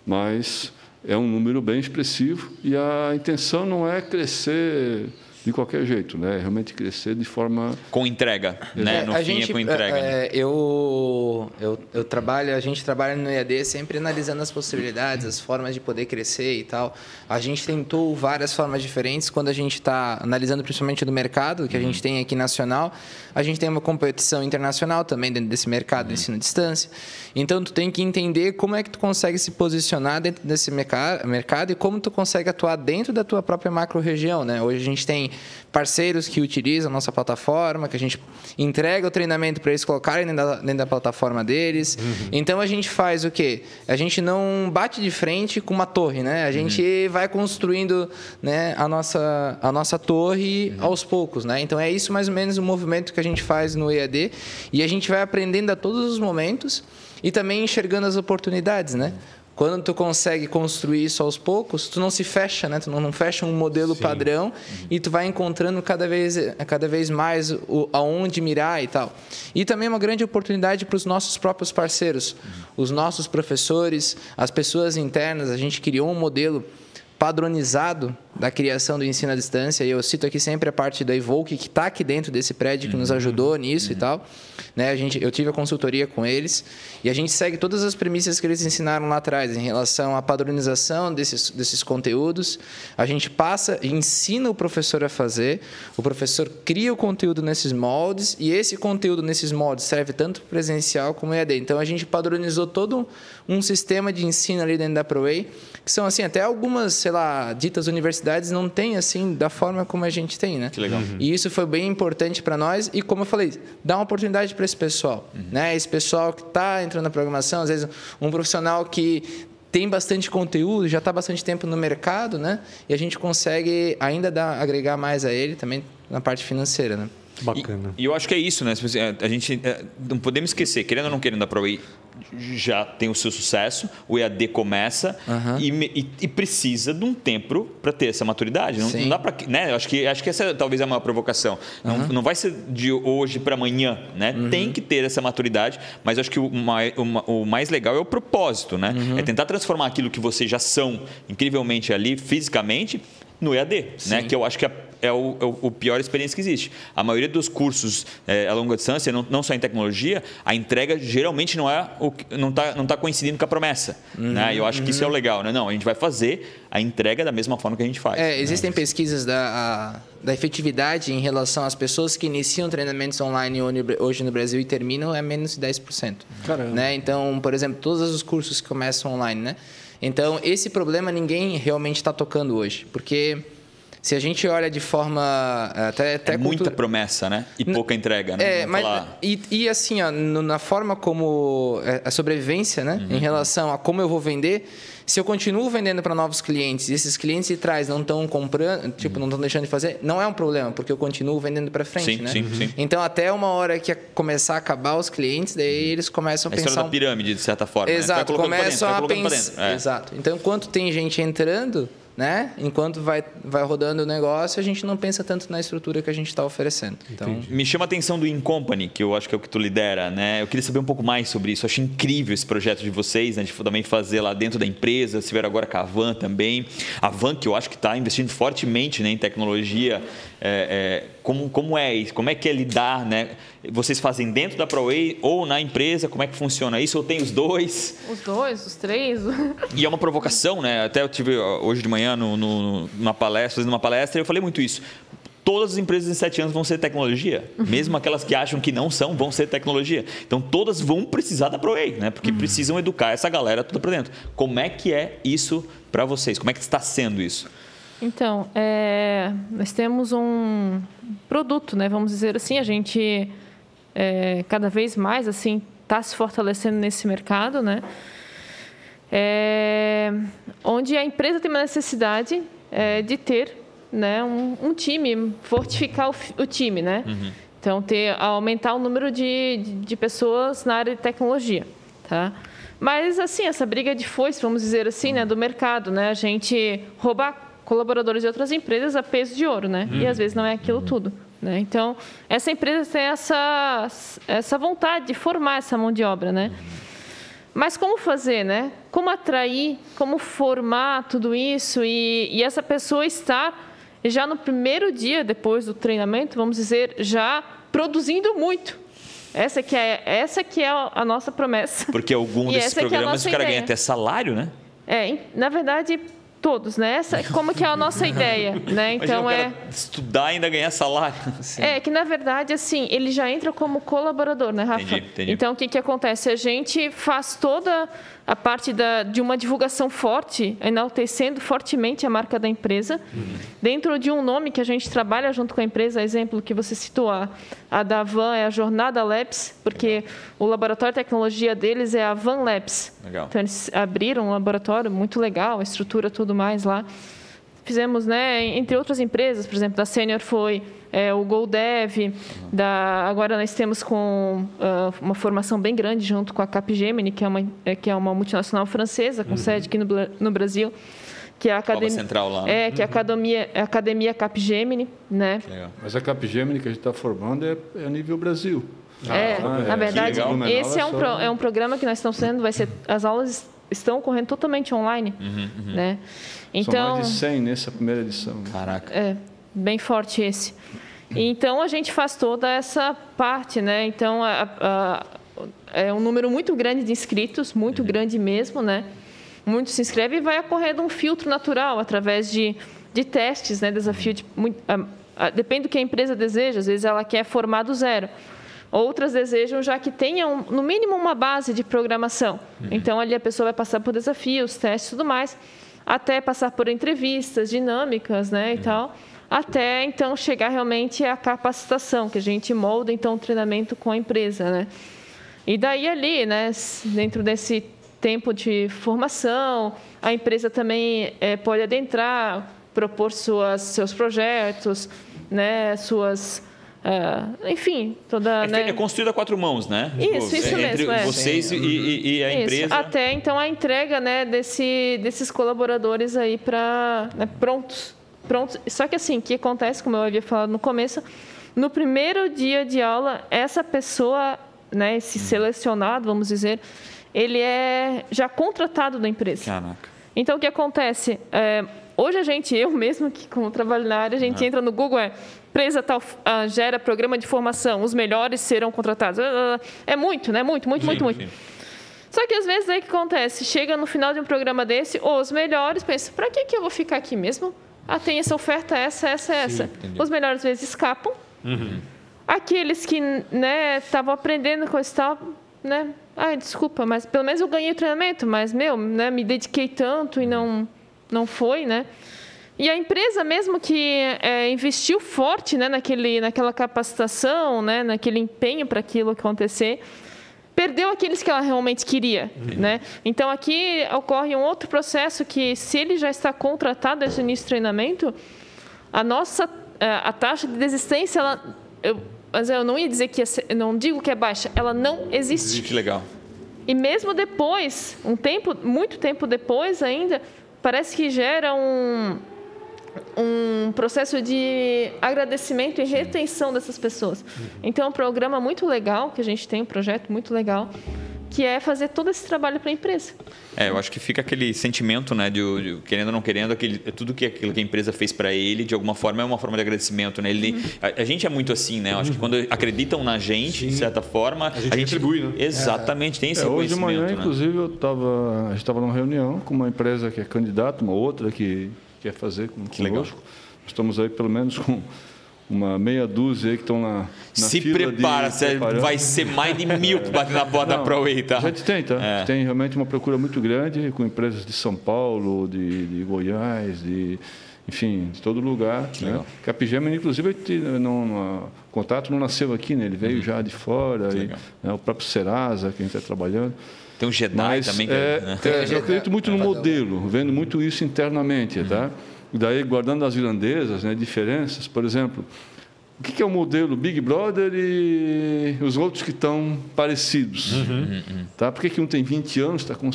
mas é um número bem expressivo e a intenção não é crescer de qualquer jeito, né? É realmente crescer de forma
com entrega, né? No
a
fim é
gente,
é com entrega.
É, né? eu, eu eu trabalho, a gente trabalha no EAD sempre analisando as possibilidades, as formas de poder crescer e tal. A gente tentou várias formas diferentes quando a gente está analisando principalmente do mercado que a gente tem aqui nacional. A gente tem uma competição internacional também dentro desse mercado de ensino à distância. Então tu tem que entender como é que tu consegue se posicionar dentro desse mercado e como tu consegue atuar dentro da tua própria macro região, né? Hoje a gente tem parceiros que utilizam a nossa plataforma, que a gente entrega o treinamento para eles colocarem dentro da, dentro da plataforma deles. Uhum. Então a gente faz o quê? A gente não bate de frente com uma torre, né? A gente uhum. vai construindo né, a, nossa, a nossa torre uhum. aos poucos, né? Então é isso mais ou menos o movimento que a gente faz no EAD e a gente vai aprendendo a todos os momentos e também enxergando as oportunidades, né? Quando tu consegue construir isso aos poucos, tu não se fecha, né? Tu não, não fecha um modelo Sim. padrão uhum. e tu vai encontrando cada vez, cada vez mais o, aonde mirar e tal. E também uma grande oportunidade para os nossos próprios parceiros, uhum. os nossos professores, as pessoas internas. A gente criou um modelo padronizado da criação do ensino à distância. E eu cito aqui sempre a parte da Evoque, que está aqui dentro desse prédio, que nos uhum. ajudou nisso uhum. e tal. Né? A gente, eu tive a consultoria com eles e a gente segue todas as premissas que eles ensinaram lá atrás em relação à padronização desses, desses conteúdos. A gente passa e ensina o professor a fazer, o professor cria o conteúdo nesses moldes e esse conteúdo nesses moldes serve tanto presencial como EAD. Então a gente padronizou todo um sistema de ensino ali dentro da ProWay, que são assim, até algumas, sei lá, ditas universidades não têm assim da forma como a gente tem, né?
Que legal. Uhum.
E isso foi bem importante para nós e como eu falei, dá uma oportunidade para esse pessoal, uhum. né? Esse pessoal que está entrando na programação, às vezes um profissional que tem bastante conteúdo, já está bastante tempo no mercado, né? E a gente consegue ainda dar, agregar mais a ele também na parte financeira, né?
Bacana.
E, e eu acho que é isso, né? A gente é, não podemos esquecer, querendo ou não querendo, a ProWay já tem o seu sucesso, o EAD começa
Aham.
e, e- e precisa de um tempo para ter essa maturidade. Não, não dá para, né? Eu Acho que acho que essa talvez é uma provocação. Não, não vai ser de hoje para amanhã, né?
Uhum.
Tem que ter essa maturidade, mas acho que o mais, o o mais legal é o propósito, né?
Uhum.
É tentar transformar aquilo que vocês já são incrivelmente ali fisicamente no EAD, né?
Sim.
Que eu acho que é, é o, é o- pior experiência que existe. A maioria dos cursos é, a longa distância, não, não só em tecnologia, a entrega geralmente não é o que- não está não tá coincidindo com a promessa, né? E eu acho que isso é o legal, né? Não, a gente vai fazer a entrega da mesma forma que a gente faz.
É,
né?
existem pesquisas da, a- da efetividade em relação às pessoas que iniciam treinamentos online hoje- hoje no Brasil e terminam é menos de 10%.
Caramba.
Né? Então, por exemplo, todos os cursos que começam online, né? Então, esse problema ninguém realmente está tocando hoje, porque se a gente olha de forma até, até
É muita promessa, né? E pouca entrega, né?
É,
Vamos
mas
falar-
e, e assim, ó, na forma como é, a sobrevivência, né,
Uhum.
em relação a como eu vou vender, se eu continuo vendendo para novos clientes e esses clientes de trás não estão comprando, tipo, não estão deixando de fazer, não é um problema, porque eu continuo vendendo para frente,
Sim,
né?
sim, sim.
Então, até uma hora que começar a acabar os clientes, daí eles começam a
a história
pensar
da
um
pirâmide, de certa forma. né?
Exato,
dentro,
começam a pensar.
É.
Exato. Então, enquanto tem gente entrando, né? Enquanto vai, vai rodando o negócio, a gente não pensa tanto na estrutura que a gente está oferecendo. Então,
Me chama a atenção do Incompany, que eu acho que é o que tu lidera, né? Eu queria saber um pouco mais sobre isso. Eu acho incrível esse projeto de vocês, né? De também fazer lá dentro da empresa. Se vier agora com a Van também. A Van, que eu acho que está investindo fortemente né, em tecnologia. É, é, como, como é isso? Como é que é lidar, né? Vocês fazem dentro da ProWay ou na empresa? Como é que funciona isso? Ou tem os dois?
Os dois, os três.
E é uma provocação, né? Até eu tive hoje de manhã no, no- numa palestra, fazendo uma palestra, e eu falei muito isso. Todas as empresas em sete anos vão ser tecnologia, mesmo aquelas que acham que não são, vão ser tecnologia. Então todas vão precisar da ProEI, né? Porque precisam educar essa galera toda para dentro. Como é que é isso para vocês? Como é que está sendo isso?
Então, é, nós temos um produto, né? Vamos dizer assim, a gente é, cada vez mais assim está se fortalecendo nesse mercado, né? É, onde a empresa tem uma necessidade é, de ter, né, um, um time, fortificar o, o time, né? Então, ter aumentar o número de, de, de pessoas na área de tecnologia, tá? Mas assim, essa briga de foice, vamos dizer assim, né, do mercado, né? A gente roubar colaboradores de outras empresas a peso de ouro, né? E às vezes não é aquilo tudo, né? Então, essa empresa tem essa essa vontade de formar essa mão de obra, né? Mas como fazer, né? Como atrair, como formar tudo isso e, e essa pessoa estar já no primeiro dia depois do treinamento, vamos dizer, já produzindo muito. Essa que é essa que é a nossa promessa.
Porque algum
E
desses
é
programas o
nossa
cara
ideia.
ganha até salário, né?
É, na verdade, todos, né? Essa, como que é a nossa ideia, né? Então é
estudar ainda ganhar salário.
é que na verdade assim ele já entra como colaborador, né, Rafa?
Entendi, entendi.
Então o que que acontece? A gente faz toda a parte da, de uma divulgação forte, enaltecendo fortemente a marca da empresa,
Uhum.
dentro de um nome que a gente trabalha junto com a empresa, exemplo que você citou, a, a da Van é a Jornada Labs, porque o laboratório de tecnologia deles é a Van Labs.
Legal.
Então eles abriram um laboratório muito legal, a estrutura tudo mais lá. Fizemos, né, entre outras empresas, por exemplo, da Senior foi é, o GoDev, da, agora nós temos com ah, uma formação bem grande junto com a Capgemini, que é uma, é, que é uma multinacional francesa com sede aqui no, no Brasil, que é a academia,
central lá, né?
é, que é a academia, a academia Capgemini, né?
Legal.
Mas a Capgemini que a gente está formando é, é a nível Brasil.
É,
Ah,
na
é.
verdade,
Que legal.
Blumenau
esse
é
é um,
só-
pro- é um programa que nós estamos tendo, vai ser, as aulas estão ocorrendo totalmente online, né?
São
Então,
mais de 100 nessa primeira edição. né?
Caraca.
é bem forte esse. Então a gente faz toda essa parte, né? Então a- a- é um número muito grande de inscritos, muito grande mesmo, né? Muito se inscreve e vai ocorrendo um filtro natural através de, de testes, né? Desafio de mui- a- a- depende do que a empresa deseja. Às vezes ela quer formar do zero. Outras desejam já que tenham, no mínimo, uma base de programação. Então, ali a pessoa vai passar por desafios, testes e tudo mais, até passar por entrevistas dinâmicas né, e tal, até, então, chegar realmente à capacitação, que a gente molda, então, o treinamento com a empresa. Né? E daí, ali, né, dentro desse tempo de formação, a empresa também é, pode adentrar, propor suas, seus projetos, né, suas Uh, enfim, toda.
É,
né?
é construída a quatro mãos, né?
Isso, isso
é,
mesmo.
Entre vocês e, e, e, a
isso.
empresa.
Até então a entrega né, desse, desses colaboradores aí para né, prontos. prontos. Só que assim, o que acontece, como eu havia falado no começo, no primeiro dia de aula, essa pessoa, né, esse hum. selecionado, vamos dizer, ele é já contratado da empresa.
Caraca.
Então o que acontece? É, hoje a gente, eu mesmo que como trabalho na área, a gente entra no Google, é empresa tal uh, gera programa de formação, os melhores serão contratados. Uh, é muito, né? Muito, muito, sim, muito, muito. Sim. Só que às vezes aí o que acontece? Chega no final de um programa desse, os melhores pensam, para que, que eu vou ficar aqui mesmo? Ah, tem essa oferta, essa, essa, essa. Os melhores às vezes escapam. Uhum. Aqueles que estavam né, aprendendo com esse tal, né? Ah, desculpa, mas pelo menos eu ganhei treinamento, mas meu, né, me dediquei tanto e não, não foi, né? E a empresa mesmo que é, investiu forte né, naquele, naquela capacitação, né, naquele empenho para aquilo acontecer, perdeu aqueles que ela realmente queria. Uhum. Né? Então, aqui ocorre um outro processo que, se ele já está contratado desde o início do treinamento, a nossa é, a taxa de desistência, ela, eu, mas eu não ia dizer que é, não digo que é baixa, ela não existe.
Existe legal.
E mesmo depois, um tempo, muito tempo depois ainda, parece que gera um, um processo de agradecimento e retenção dessas pessoas. Então, é um programa muito legal que a gente tem, um projeto muito legal, que é fazer todo esse trabalho para a empresa.
É, eu acho que fica aquele sentimento, né, de, de querendo ou não querendo, aquele, tudo que aquilo que a empresa fez para ele, de alguma forma, é uma forma de agradecimento, né? Ele, a, a gente é muito assim, né? Eu acho que quando acreditam na gente, Sim. de certa forma,
a gente, a gente retribui, né?
Exatamente, tem esse
é, Hoje
de
manhã,
né?
inclusive, eu tava, a gente estava numa reunião com uma empresa que é candidata, uma outra que quer fazer com, que conosco. Legal. Estamos aí pelo menos com uma meia dúzia aí que estão na, na
Se prepara,
de,
vai ser mais de mil que bater na porta da ProWay, tá?
A gente tem, tá? É. Tem realmente uma procura muito grande com empresas de São Paulo, de, de Goiás, de enfim, de todo lugar. Que né? Capigema, inclusive, não, não, o contato não nasceu aqui, né? ele veio uhum. já de fora, e, né? o próprio Serasa, que a gente está trabalhando.
Tem um Jedi Mas, também. Que,
é, né? é, eu acredito muito no modelo, vendo muito isso internamente, tá? uhum. tá? E daí, guardando as grandezas, né, diferenças, por exemplo, o que é o modelo Big Brother e os outros que estão parecidos? Uhum. uhum. Tá? Por que, que um tem 20 anos, está com...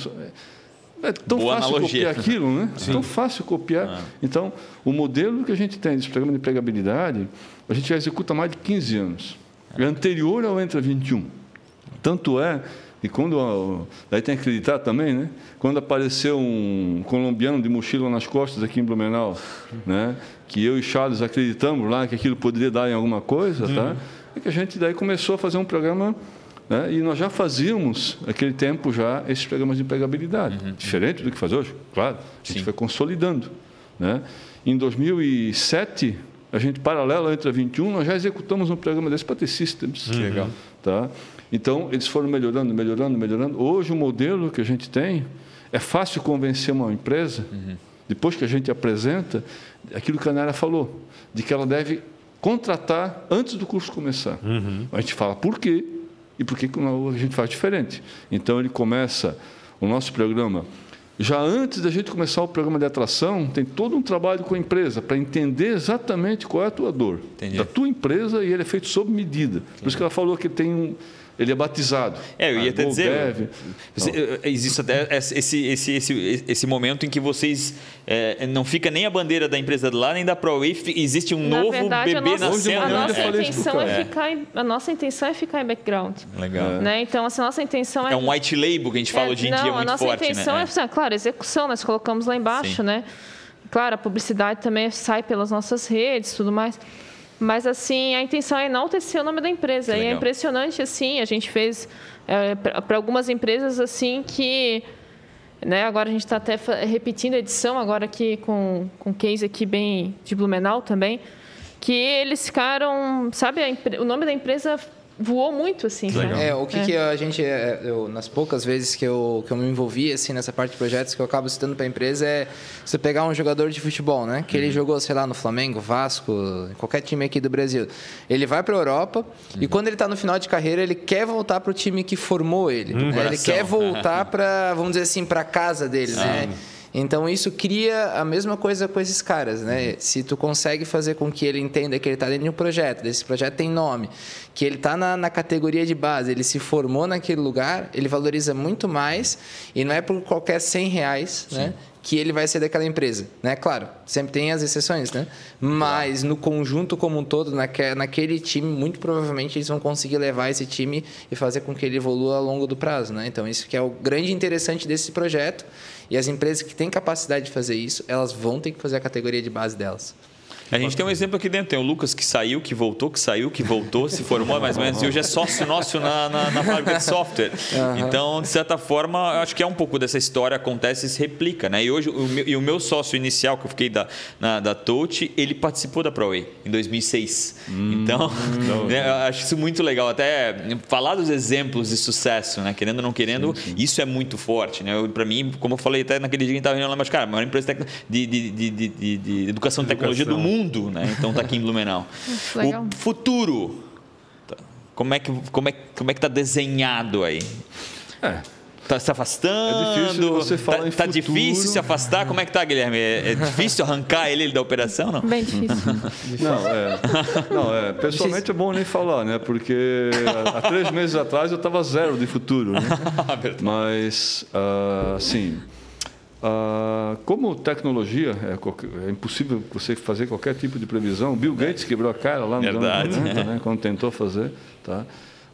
É tão Boa fácil analogia. copiar aquilo, né? Sim. É tão fácil copiar. Ah. Então, o modelo que a gente tem desse programa de empregabilidade, a gente já executa há mais de 15 anos. É anterior ao Entra 21. Tanto é e quando, daí tem que acreditar também, né? Quando apareceu um colombiano de mochila nas costas aqui em Blumenau, né? Que eu e Charles acreditamos lá que aquilo poderia dar em alguma coisa, tá? Uhum. E que a gente daí começou a fazer um programa né? E nós já fazíamos, naquele tempo, já esses programas de empregabilidade. Uhum. Diferente do que faz hoje, claro. A gente Sim. foi consolidando. Né? Em 2007, a gente, paralelo entre a 21, nós já executamos um programa desse para ter systems.
Uhum. Legal.
Tá? Então, eles foram melhorando, melhorando, melhorando. Hoje, o modelo que a gente tem é fácil convencer uma empresa, uhum. depois que a gente apresenta, aquilo que a Nara falou, de que ela deve contratar antes do curso começar. Uhum. A gente fala por quê e por que a gente faz diferente. Então, ele começa o nosso programa. Já antes da gente começar o programa de atração, tem todo um trabalho com a empresa para entender exatamente qual é a tua dor Entendi. da tua empresa e ele é feito sob medida. Por isso que ela falou que tem um, ele é batizado.
É, eu ia até dizer. Deve, eh, existe até esse, esse, esse, esse momento em que vocês é, não fica nem a bandeira da empresa lá, nem da ProWay, existe um
Na
novo
verdade,
bebê
a nossa,
nascendo.
A nossa, é. intenção é ficar em, a nossa intenção é ficar em background.
Legal.
Né? Então, assim, a nossa intenção é.
É um white label que a gente fala é, hoje em
não,
dia muito
forte.
A
nossa intenção
né?
é, é, claro, execução, nós colocamos lá embaixo, Sim. né? Claro, a publicidade também sai pelas nossas redes tudo mais. Mas, assim, a intenção é enaltecer o nome da empresa. E é impressionante, assim, a gente fez é, para algumas empresas, assim, que... Né, agora a gente está até repetindo a edição, agora aqui com, com case aqui bem de Blumenau também, que eles ficaram... Sabe, o nome da empresa voou muito, assim. sabe?
É, o que, que a gente, é, eu, nas poucas vezes que eu, que eu me envolvi assim, nessa parte de projetos que eu acabo citando para a empresa é você pegar um jogador de futebol, né? Que ele jogou, sei lá, no Flamengo, Vasco, em qualquer time aqui do Brasil. Ele vai para a Europa e quando ele está no final de carreira, ele quer voltar para o time que formou ele. né? Ele quer voltar para, vamos dizer assim, para casa dele, né? Então isso cria a mesma coisa com esses caras, né? Se tu consegue fazer com que ele entenda que ele está dentro de um projeto, desse projeto tem nome, que ele está na, na categoria de base, ele se formou naquele lugar, ele valoriza muito mais e não é por qualquer 100 reais, né? Que ele vai ser daquela empresa, né? Claro, sempre tem as exceções, né? Mas no conjunto como um todo, naque, naquele time, muito provavelmente eles vão conseguir levar esse time e fazer com que ele evolua ao longo do prazo, né? Então isso que é o grande interessante desse projeto. E as empresas que têm capacidade de fazer isso, elas vão ter que fazer a categoria de base delas.
A gente tem um exemplo aqui dentro. Tem o Lucas que saiu, que voltou, que saiu, que voltou, se formou mais ou menos, e hoje é sócio nosso na, na, na fábrica de software. Então, de certa forma, eu acho que é um pouco dessa história acontece e se replica. Né? E hoje, o meu, e o meu sócio inicial, que eu fiquei da, na, da Touch, ele participou da ProWay em 2006. Então, né, eu acho isso muito legal. Até falar dos exemplos de sucesso, né? querendo ou não querendo, isso é muito forte. Né? Para mim, como eu falei até naquele dia que a gente estava reunindo lá, mas, cara, a maior empresa tecno- de, de, de, de, de- de educação e tecnologia do mundo, né? Então está aqui em Blumenau.
Legal.
O futuro, tá, como é que como é, como é que tá desenhado aí?
É,
Tá se afastando?
É difícil você falar
tá,
em
tá
futuro.
difícil se afastar? Como é que tá, Guilherme? É, é difícil arrancar ele da operação, não?
Bem difícil.
Não, é, não, é, pessoalmente é bom nem falar, né? Porque há há três meses atrás eu estava zero de futuro, né? Mas, ah, assim, ah, como tecnologia, é, é impossível você fazer qualquer tipo de previsão. Bill Gates quebrou a cara lá
Verdade.
anos 90, né? Quando tentou fazer, tá?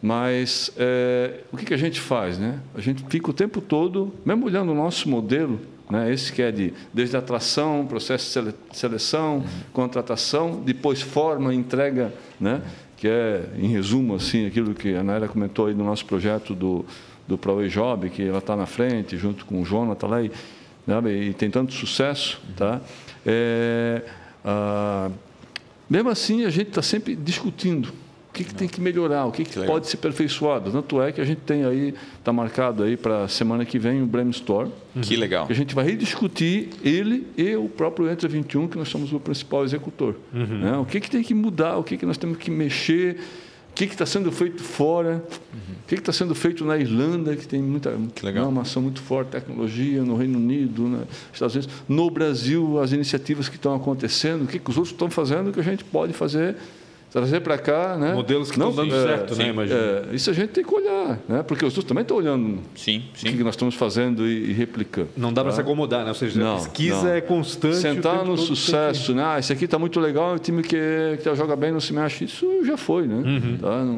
Mas é, o que, que a gente faz, né? A gente fica o tempo todo, mesmo olhando o nosso modelo, né? Esse que é de desde atração, processo de sele- seleção, contratação, depois forma, entrega, né? Que é, em resumo, assim, aquilo que a Naira comentou aí no nosso projeto do do ProWay Job, que ela está na frente, junto com o Jonathan lá, e, né? e tem tanto sucesso, tá? É, ah, mesmo assim, a gente está sempre discutindo o que, que tem que melhorar, o que, que pode ser aperfeiçoado. Tanto é que a gente tem aí, está marcado aí para a semana que vem um brainstorm,
Que legal.
que a gente vai rediscutir ele e o próprio Entra 21, que nós somos o principal executor. né? O que, que tem que mudar, o que, que nós temos que mexer, o que está sendo feito fora, o que está sendo feito na Irlanda, que tem muita
legal.
né, uma ação muito forte, tecnologia, no Reino Unido, nos Estados Unidos, no Brasil, as iniciativas que estão acontecendo, o que, que os outros estão fazendo que a gente pode fazer, trazer para cá. Né?
Modelos que
Não,
estão dando
é,
certo, né? Imagina.
é, isso a gente tem que olhar, né? porque os outros também estão olhando
Sim,
o
sim.
que nós estamos fazendo e, e replicando.
Não dá para se acomodar, né? Ou seja, a
Não,
pesquisa
não.
é constante. o
Sentar no sucesso, né? Ah, esse aqui está muito legal, o time que, que joga bem não se mexe. Isso já foi, né?
Uhum.
Tá? Não,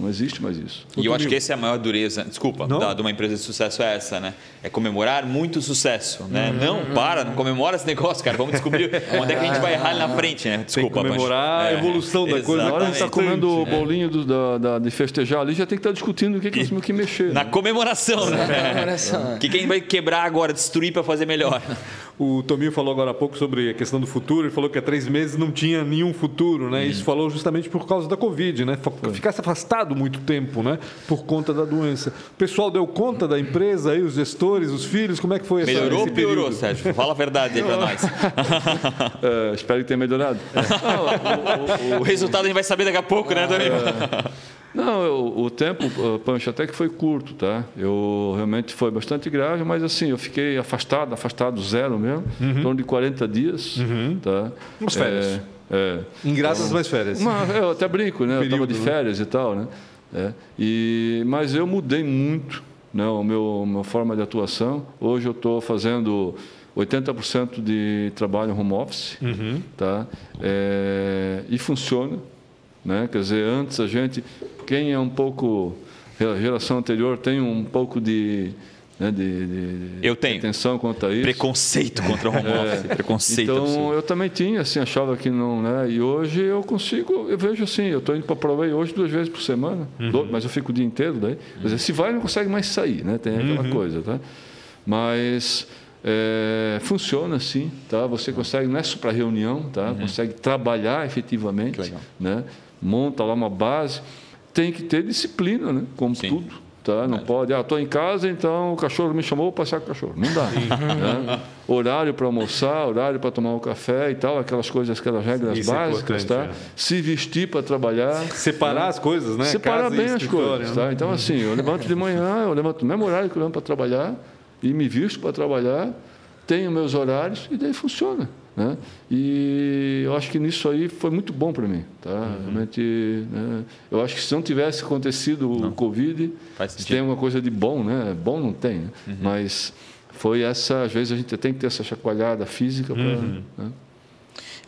não existe mais isso.
E eu acho que essa é a maior dureza, desculpa, da, de uma empresa de sucesso é essa, né? É comemorar muito sucesso, né? Não, para, não comemora esse negócio, cara. Vamos descobrir onde é que a gente vai errar ali na frente, né?
Tem que
Desculpa,
comemorar a
É,
evolução da coisa.
Agora a gente está comendo o bolinho do- da, da- de festejar ali, já tem que estar discutindo o que, que nós temos que mexer.
Na
né?
comemoração, né?
Comemoração.
O que, que a gente vai quebrar agora, destruir para fazer melhor?
O Tominho falou agora há pouco sobre a questão do futuro. Ele falou que há três meses não tinha nenhum futuro, né? Isso falou justamente por causa da Covid, né? Ficasse afastado muito tempo, né? Por conta da doença. O pessoal deu conta da empresa aí, os gestores, os filhos, como é que foi essa,
Melhorou ou
esse
piorou? Sérgio? Fala a verdade aí para nós.
É, espero que tenha melhorado.
O resultado a gente vai saber daqui a pouco, né, Toninho?
Não, eu- o tempo, uh, Pancho, até que foi curto, tá? Eu realmente foi bastante grave, mas assim, eu fiquei afastado, afastado zero mesmo, em torno de 40 dias, tá?
Umas férias.
É, é.
Ingratas, mas férias.
Uma- eu até brinco, né? eu estava
Período,
de
né?
férias e tal, né? É, e, mas eu mudei muito né, o meu, minha forma de atuação. Hoje eu estou fazendo 80% de trabalho home office, tá? É, e funciona. Né? Quer dizer, antes a gente, quem é um pouco, geração anterior tem um pouco de, né, de, de
Eu tenho.
atenção quanto a isso.
Preconceito contra o home office. Preconceito
Então
absurdo.
eu também tinha, assim, achava que não, né? E hoje eu consigo, eu vejo assim, eu estou indo para a prova aí hoje duas vezes por semana, do- mas eu fico o dia inteiro daí. Dizer, se vai não consegue mais sair, né? Tem aquela coisa, tá? Mas é, funciona assim, tá? Você consegue, não é só para reunião, tá? Consegue trabalhar efetivamente, né? Monta lá uma base. Tem que ter disciplina, né? como
Sim.
tudo. Tá? Não pode, ah, estou em casa, então o cachorro me chamou, vou passear com o cachorro. Não dá. né? Horário para almoçar, horário para tomar um café e tal, aquelas coisas, aquelas regras
Isso é
básicas.
importante,
tá?
é.
Se vestir para trabalhar.
Separar as coisas, né?
Separar
Casa
bem as coisas.
né?
Tá? Então, assim, eu levanto de manhã, eu levanto no mesmo horário que eu levanto para trabalhar e me visto para trabalhar, tenho meus horários e daí funciona. Né? E eu acho que nisso aí foi muito bom para mim. Tá?
Uhum.
Realmente, né? Eu acho que se não tivesse acontecido o Covid, se tem alguma coisa de bom, né? Bom não tem, né?
Uhum.
mas foi essa, às vezes a gente tem que ter essa chacoalhada física para.
Uhum.
Né?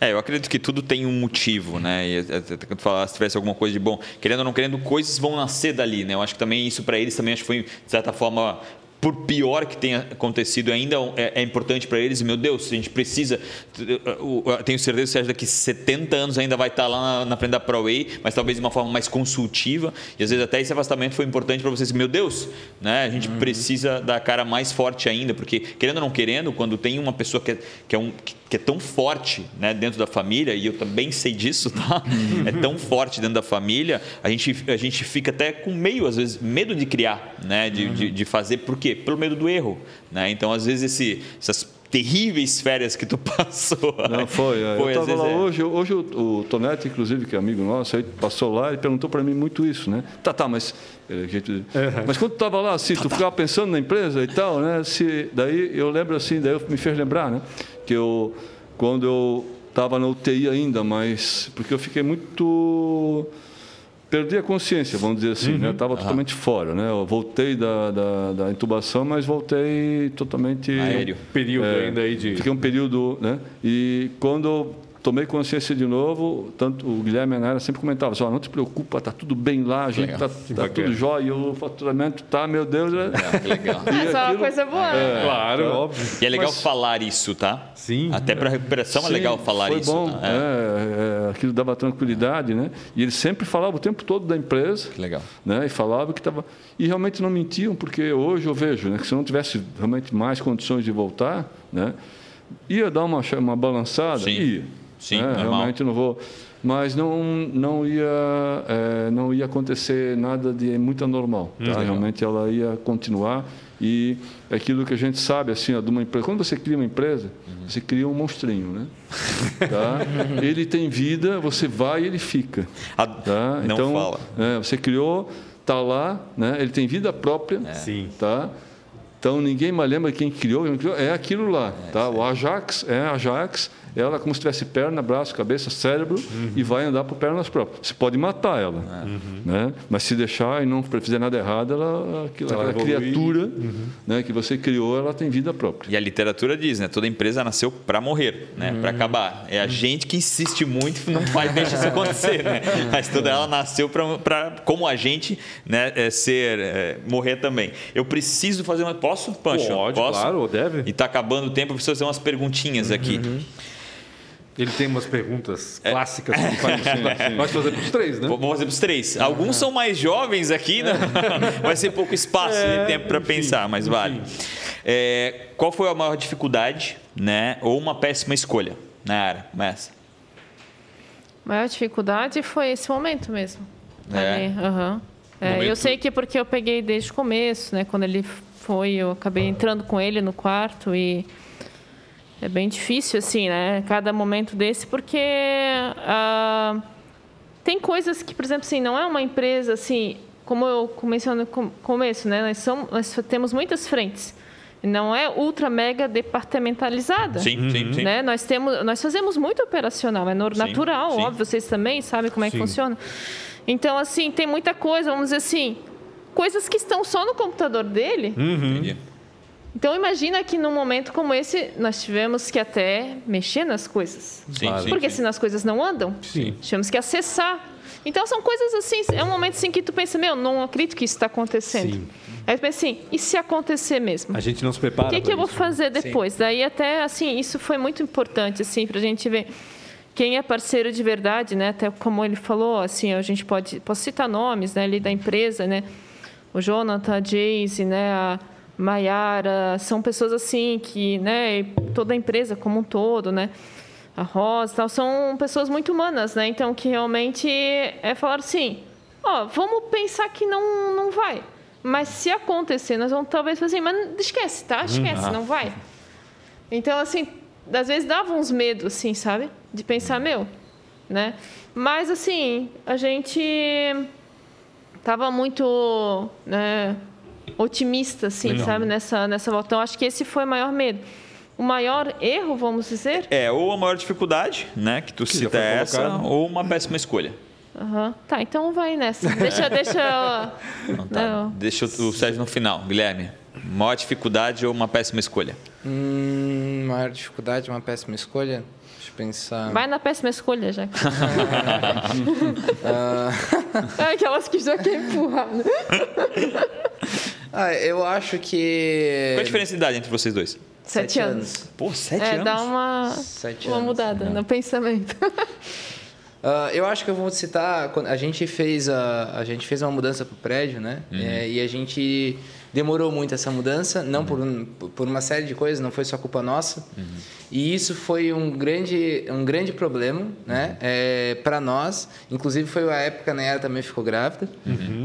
É, eu acredito que tudo tem um motivo, né? E até quando tu falar se tivesse alguma coisa de bom, querendo ou não querendo, coisas vão nascer dali, né? Eu acho que também isso para eles também acho que foi de certa forma por pior que tenha acontecido, ainda é, é importante para eles. Meu Deus, a gente precisa. Tenho certeza Sérgio daqui 70 anos ainda vai estar lá na, na frente da ProWay, mas talvez de uma forma mais consultiva. E às vezes até esse afastamento foi importante para vocês. Meu Deus, né? A gente precisa da cara mais forte ainda, porque querendo ou não querendo, quando tem uma pessoa que é, que é, um, que é tão forte né, dentro da família, e eu também sei disso, tá? É tão forte dentro da família, a gente, a gente fica até com meio, às vezes, medo de criar, né? De, de, de fazer, por quê? Pelo medo do erro. Né? Então, às vezes, esse, essas terríveis férias que tu passou.
Não, foi. é.
foi
eu estava lá
é.
hoje, hoje o, o Tonetti, inclusive, que é amigo nosso, aí passou lá e perguntou para mim muito isso, né? Tá, tá, mas... é, gente- Mas quando tu estava lá, assim, tu ficava pensando na empresa e tal, né? Se, daí eu lembro assim, daí eu me fez lembrar, né? Que eu, quando eu estava na UTI ainda, mas... Porque eu fiquei muito... Perdi a consciência, vamos dizer assim, né? Eu estava totalmente fora, né? Eu voltei da, da, da intubação, mas voltei totalmente...
Aéreo.
Período
É,
ainda aí de.
Fiquei um período, né? E quando tomei consciência de novo, tanto o Guilherme e a Nara sempre comentavam, assim, "Ó, não te preocupa, tá tudo bem lá, a gente tá, tá tudo jóia, o faturamento tá, meu Deus?
É, que legal.
É só uma coisa boa. né?
Claro, óbvio.
E é legal
Mas-
falar isso, tá?
Sim.
Até para recuperação é
Sim,
legal falar
foi
isso.
bom,
tá? É.
é, é, aquilo dava tranquilidade, né? E eles sempre falavam o tempo todo da empresa,
Que legal.
né? E falavam que estava e realmente não mentiam, porque hoje eu vejo, né? Que se eu não tivesse realmente mais condições de voltar, né? Ia dar uma uma balançada,
Sim.
ia.
Sim,
né?
normal.
realmente não vou, mas não não ia é, não ia acontecer nada de muito anormal,
Hum,
tá? Realmente ela ia continuar e é aquilo que a gente sabe assim, ó, de uma empresa. Quando você cria uma empresa,
Uhum.
você cria um monstrinho, né? Tá? ele tem vida, você vai e ele fica.
A-
Tá?
Não
então,
fala.
é, você criou, tá lá, né? Ele tem vida própria,
Sim.
tá? Então ninguém mais lembra quem criou, quem criou, é aquilo lá, tá? O Ajax é Ajax, ela como se tivesse perna, braço, cabeça, cérebro
Uhum.
e vai andar por pernas próprias. Você pode matar ela, né? Mas se deixar e não fizer nada errado, ela, aquela
evolui.
criatura, né? Que você criou, ela tem vida própria.
E a literatura diz, né? Toda empresa nasceu para morrer, né? Para acabar. É a gente que insiste muito e não faz deixa isso acontecer, né? Mas toda ela nasceu para como a gente, né? é, ser é, morrer também. Eu preciso fazer uma posso, Pancho?
Pode,
posso?
claro, deve.
E tá acabando o tempo, eu preciso fazer umas perguntinhas aqui.
Ele tem umas perguntas clássicas que faz. Pode fazer para os três, né?
Vou vou fazer para os três. Alguns são mais jovens aqui, né? Vai ser pouco espaço
É,
de tempo para
enfim,
pensar, mas vale. É, qual foi a maior dificuldade, né? Ou uma péssima escolha na área? Começa.
A maior dificuldade foi esse momento mesmo.
É.
É,
Momento-
Eu sei que porque eu peguei desde o começo, né? Quando ele foi, eu acabei entrando com ele no quarto e é bem difícil, assim, né? Cada momento desse, porque ah, tem coisas que, por exemplo, assim, não é uma empresa assim, como eu mencionei no com- começo, né? Nós, somos, nós temos muitas frentes. Não é ultra mega departamentalizada
Sim, sim, sim.
né? Nós temos, nós fazemos muito operacional, é nor-
Sim,
natural,
sim.
óbvio, vocês também sabem como é que
Sim.
funciona. Então, assim, tem muita coisa, vamos dizer assim, coisas que estão só no computador dele.
Entendi.
Então, imagina que num momento como esse, nós tivemos que até mexer nas coisas.
Sim,
Claro.
sim,
Porque
sim.
senão as coisas não andam.
Sim.
Tivemos que acessar. Então, são coisas assim, é um momento assim que tu pensa, meu, não acredito que isso está acontecendo.
Sim.
Aí tu pensa assim, e se acontecer mesmo?
A gente não se prepara.
O que, que
pra
eu vou
isso.
fazer depois? Daí até assim, isso foi muito importante assim para a gente ver quem é parceiro de verdade, né? Até como ele falou, assim, a gente pode posso citar nomes, né? Ali da empresa, né? O Jonathan, a Jayce, né? A Maiara, são pessoas assim que, né? Toda a empresa como um todo, né? A Rosa, tal, são pessoas muito humanas, né? Então que realmente é falar assim, ó, vamos pensar que não, não vai. Mas se acontecer, nós vamos talvez fazer, assim, mas esquece, tá? Esquece, não vai. Então, assim, às vezes dava uns medos, assim, sabe? De pensar, meu, né? Mas, assim, a gente tava muito né, otimista, assim, sabe? Nessa, nessa volta. Então, acho que esse foi o maior medo. O maior erro, vamos dizer,
É, ou a maior dificuldade, né? Que tu
já
cita essa,
colocado.
ou uma péssima escolha.
Aham. Tá, então vai nessa. Deixa, deixa.
Então tá.
Não.
Deixa o o Sérgio no final. Guilherme, maior dificuldade ou uma péssima escolha?
Hum, maior dificuldade, uma péssima escolha. Pensar.
Vai na péssima escolha, já.
Ah,
É aquelas que já quer empurrar. né?
ah, eu acho que.
Qual a diferença de idade entre vocês dois?
Sete anos.
Pô, sete
É,
anos?
dá uma,
Sete
uma
anos.
mudada no pensamento.
Ah, eu acho que eu vou citar quando a gente fez a, a gente fez uma mudança pro prédio, né? É, e a gente demorou muito essa mudança, não por, um- por uma série de coisas, não foi só culpa nossa. E isso foi um grande um grande problema, né? É, para nós, inclusive foi a época que a Nayara também ficou grávida,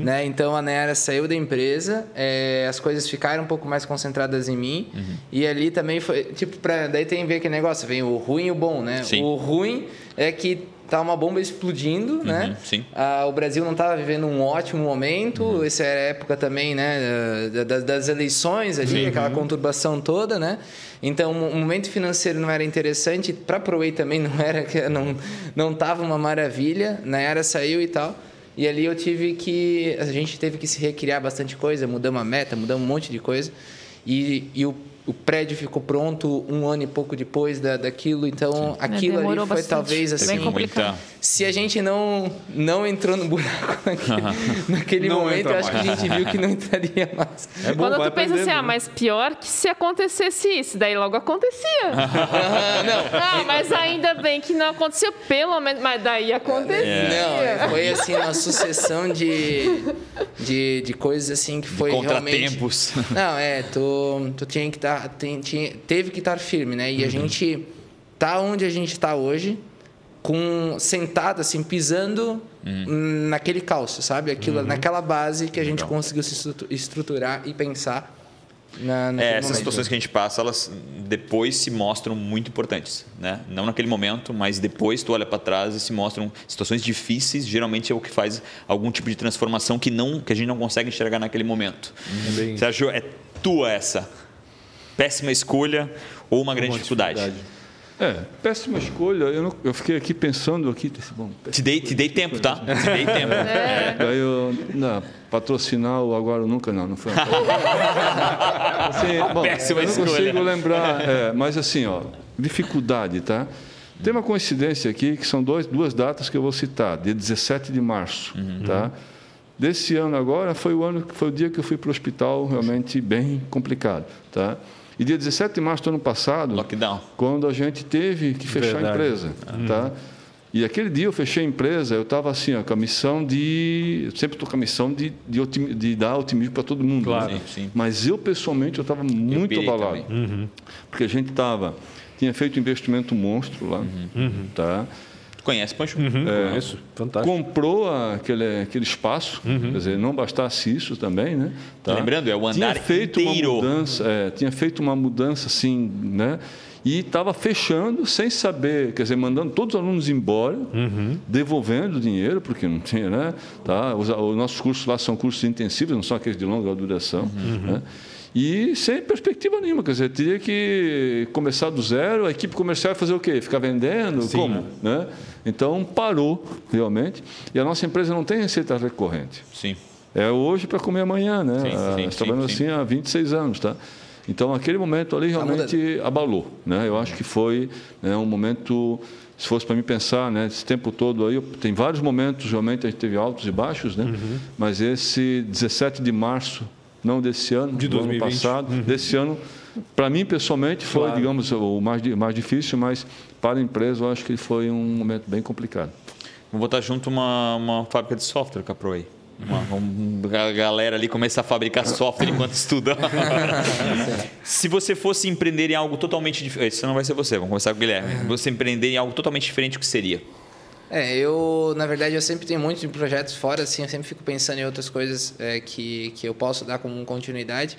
né? Então a Nayara saiu da empresa, é, as coisas ficaram um pouco mais concentradas em mim e ali também foi tipo para daí tem ver aquele negócio, vem o ruim e o bom, né?
Sim.
O ruim é que tá uma bomba explodindo, né?
sim.
Ah, o Brasil não estava vivendo um ótimo momento. Essa era a época também, né, da- das, das eleições ali, aquela conturbação toda, né? Então, o momento financeiro não era interessante. Para a Proei também não era, não não tava uma maravilha. Na era saiu e tal. E ali eu tive que, a gente teve que se recriar bastante coisa, mudamos a meta, mudamos um monte de coisa. E, e o, o prédio ficou pronto um ano e pouco depois da, daquilo. Então, aquilo ali
demorou
foi
bastante.
talvez assim se a gente não não entrou no buraco naquele, naquele
Não
momento, eu acho que a gente viu que não entraria mais.
É bom,
Quando tu pensa assim, ah,
né?
mas pior que se acontecesse isso, daí logo acontecia.
Ah, não,
ah, mas ainda bem que não aconteceu, pelo menos, mas daí acontecia.
não, foi assim uma sucessão de, de, de coisas assim que foi realmente...
Contratempos.
Não, é, tu, tu tinha que estar, teve que estar firme, né? E a gente tá onde a gente está hoje, com sentado assim, pisando naquele calço, sabe? Aquilo, naquela base que a gente conseguiu se estrutu- estruturar e pensar na,
É, essas
momento.
situações que a gente passa, elas depois se mostram muito importantes, né? Não naquele momento, mas depois tu olha para trás e se mostram situações difíceis. Geralmente é o que faz algum tipo de transformação que não, que a gente não consegue enxergar naquele momento.
bem-
Sérgio, é tua essa péssima escolha ou uma grande dificuldade?
É, péssima escolha. Eu, não- eu fiquei aqui pensando aqui, bom,
Te dei, te dei tempo, tá? Te dei tempo.
É.
Daí eu, não, patrocinar o Agora ou Nunca, não, não foi. assim, bom,
Péssima
eu não
escolha.
consigo lembrar, é, mas assim, ó, dificuldade, tá? Tem uma coincidência aqui que são dois, duas datas que eu vou citar, dia 17 de março, tá? Desse ano agora foi o ano foi o dia que eu fui para o hospital realmente bem complicado, tá? E dia 17 de março do ano passado,
Lockdown.
quando a gente teve que fechar
Verdade.
a empresa, tá? E aquele dia eu fechei a empresa, eu estava assim, ó, com a missão de, eu sempre estou com a missão de, de, otimi- de dar otimismo para todo mundo,
Claro.
né?
Sim, sim.
Mas eu pessoalmente eu estava muito abalado, porque a gente estava tinha feito um investimento monstro lá, tá?
Conhece, Pancho?
Conheço, fantástico.
Comprou aquele, aquele espaço, quer dizer, não bastasse isso também, né? Tá?
Lembrando, é o andar
tinha feito
inteiro.
Uma mudança, é, tinha feito uma mudança assim, né? E estava fechando sem saber, quer dizer, mandando todos os alunos embora, devolvendo o dinheiro, porque não tinha, né? Tá? Os, os nossos cursos lá são cursos intensivos, não são aqueles de longa duração. Né? E sem perspectiva nenhuma, quer dizer, teria que começar do zero, a equipe comercial ia fazer o quê? Ficar vendendo?
Sim.
Como? Né? Então parou, realmente. E a nossa empresa não tem receita recorrente.
Sim.
É hoje para comer amanhã, né?
Sim,
Ah,
sim,
trabalhamos
sim.
assim há 26 anos, tá? Então, aquele momento ali realmente abalou, né? Eu acho que foi né, um momento, se fosse para mim pensar, né, esse tempo todo aí, tem vários momentos, realmente a gente teve altos e baixos, né?
Uhum.
Mas esse 17 de março, não desse ano,
De
do ano
2020.
passado, desse ano, para mim pessoalmente foi,
Claro.
digamos, o mais, mais difícil, mas para a empresa eu acho que foi um momento bem complicado.
Vou botar junto uma, uma fábrica de software com a Pro aí. Uma, um- a galera ali começa a fabricar software enquanto estuda. Se você fosse empreender em algo totalmente diferente, isso não vai ser você, vamos começar com o Guilherme. Você empreender em algo totalmente diferente, o que seria?
É, eu, na verdade, eu sempre tenho muitos projetos fora, assim, eu sempre fico pensando em outras coisas é, que, que eu posso dar como continuidade.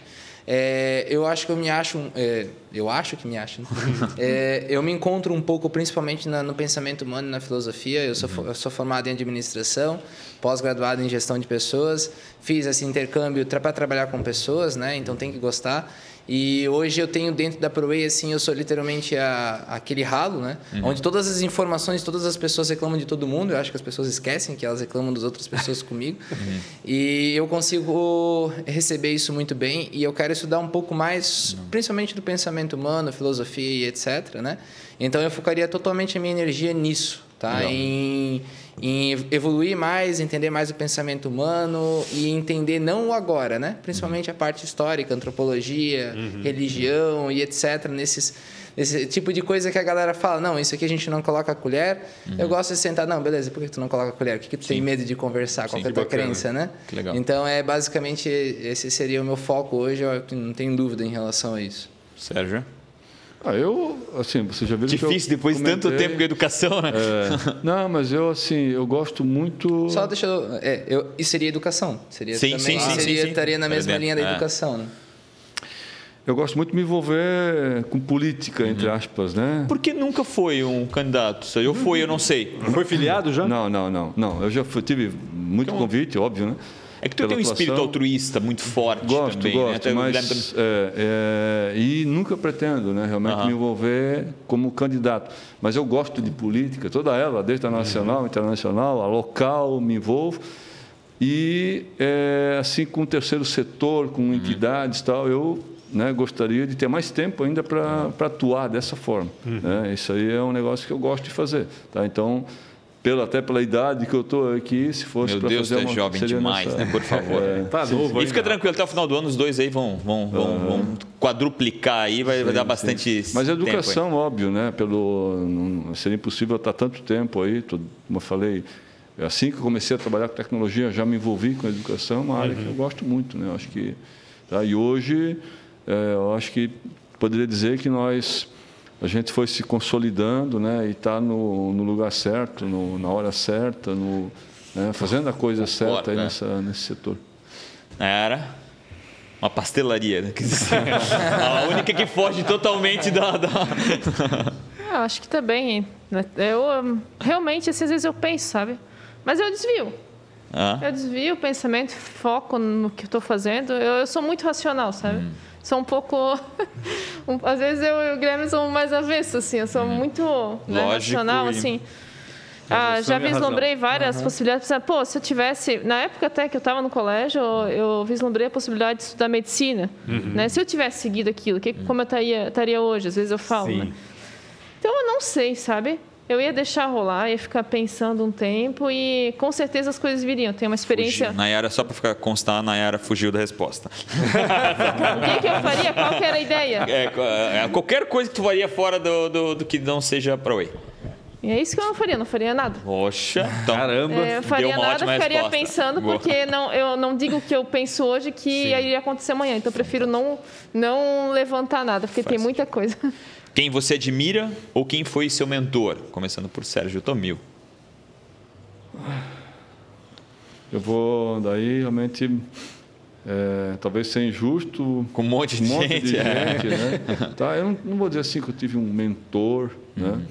É, eu acho que eu me acho, é, eu acho que me acho, né? é, eu me encontro um pouco, principalmente na, no pensamento humano, na filosofia. Eu sou, eu sou formado em administração, pós-graduado em gestão de pessoas, fiz esse intercâmbio para trabalhar com pessoas, né? Então tem que gostar. E hoje eu tenho dentro da ProWay, assim, eu sou literalmente a, aquele ralo, né? Uhum. Onde todas as informações, todas as pessoas reclamam de todo mundo. Eu acho que as pessoas esquecem que elas reclamam das outras pessoas comigo. Uhum. E eu consigo receber isso muito bem. E eu quero estudar um pouco mais, uhum. principalmente do pensamento humano, filosofia e etc, né? Então eu focaria totalmente a minha energia nisso, tá? Em em evoluir mais, entender mais o pensamento humano e entender não o agora, né? Principalmente a parte histórica, antropologia, uhum. religião e etc. Nesses esse tipo de coisa que a galera fala, não, isso aqui a gente não coloca a colher. Uhum. Eu gosto de sentar, não, beleza, por que tu não coloca a colher? O que, que tu Sim. tem medo de conversar? Qual Sim, é a tua bacana. crença, né?
Que legal.
Então, é basicamente, esse seria o meu foco hoje, eu não tenho dúvida em relação a isso.
Sérgio?
Ah, eu, assim, você já viu
Difícil depois de tanto tempo com educação, né?
É, não, mas eu, assim, eu gosto muito.
Só deixa eu. É, eu e seria educação. Seria
sim,
também,
sim, sim,
seria,
sim,
Estaria na mesma linha da é. educação, né?
Eu gosto muito de me envolver com política, entre uhum. aspas, né?
Por que nunca foi um candidato? Eu fui, eu não sei.
Foi filiado já?
Não, não, não. não. Eu já fui, tive muito então, convite, óbvio, né?
É que tu tem um espírito altruísta muito forte
gosto,
também.
Gosto,
né?
mas é, é, e nunca pretendo, né, realmente me envolver como candidato. Mas eu gosto de política, toda ela, desde a nacional, uhum. internacional, a local, me envolvo. E é, assim com o terceiro setor, com uhum. entidades, tal, eu né, gostaria de ter mais tempo ainda para atuar dessa forma. Uhum. Né? Isso aí é um negócio que eu gosto de fazer. Tá? Então pelo, até pela idade que eu estou aqui, se fosse
para fazer
é
uma... jovem demais, nessa... né? Por favor. É, tá novo E fica tranquilo, até o final do ano os dois aí vão, vão, vão, uhum. vão quadruplicar aí, vai, sim, vai dar bastante
Mas a educação, óbvio, né? Pelo, não, seria impossível estar tanto tempo aí, como eu falei, assim que eu comecei a trabalhar com tecnologia, já me envolvi com a educação, uma área uhum. que eu gosto muito, né? Eu acho que, tá? E hoje, é, eu acho que poderia dizer que nós a gente foi se consolidando né, e está no, no, lugar certo, no, na hora certa, no, né, fazendo a coisa certa aí né? nessa, nesse setor.
Era uma pastelaria, né? a única que foge totalmente da. da...
Eu acho que também. Né? Eu realmente, assim, às vezes eu penso, sabe? Mas eu desvio. Ah. Eu desvio o pensamento, foco no que estou fazendo. Eu, eu, sou muito racional, sabe? Hum sou um pouco. às vezes eu e o Guilherme somos mais avessos, assim. Eu sou hum. muito né, racional, assim. Ah, já vislumbrei várias uhum. possibilidades. Pô, se eu tivesse. Na época até que eu estava no colégio, eu vislumbrei a possibilidade de estudar medicina. Uhum. Né? Se eu tivesse seguido aquilo, que, como eu estaria, estaria hoje? Às vezes eu falo. Né? Então eu não sei, sabe? Eu ia deixar rolar, ia ficar pensando um tempo e com certeza as coisas viriam. Tem uma experiência.
Fugiu. Nayara, só para ficar constar, a Nayara fugiu da resposta.
o que, que, eu faria? Qual era a ideia?
É, é, qualquer coisa que tu faria fora do, do, do que não seja para Way.
E é isso que eu não faria, não faria nada.
Poxa, então, caramba.
É, eu faria nada, ficaria resposta. pensando, Boa. porque não, eu não digo o que eu penso hoje que Sim. iria acontecer amanhã. Então eu prefiro não, não levantar nada, porque Faz tem muita coisa.
Quem você admira ou quem foi seu mentor? Começando por Sérgio Tomil.
Eu vou daí realmente é, talvez ser injusto
com um monte de um monte gente, de
é. gente né? tá, eu não, não, vou dizer assim que eu tive um mentor, né? uhum. né?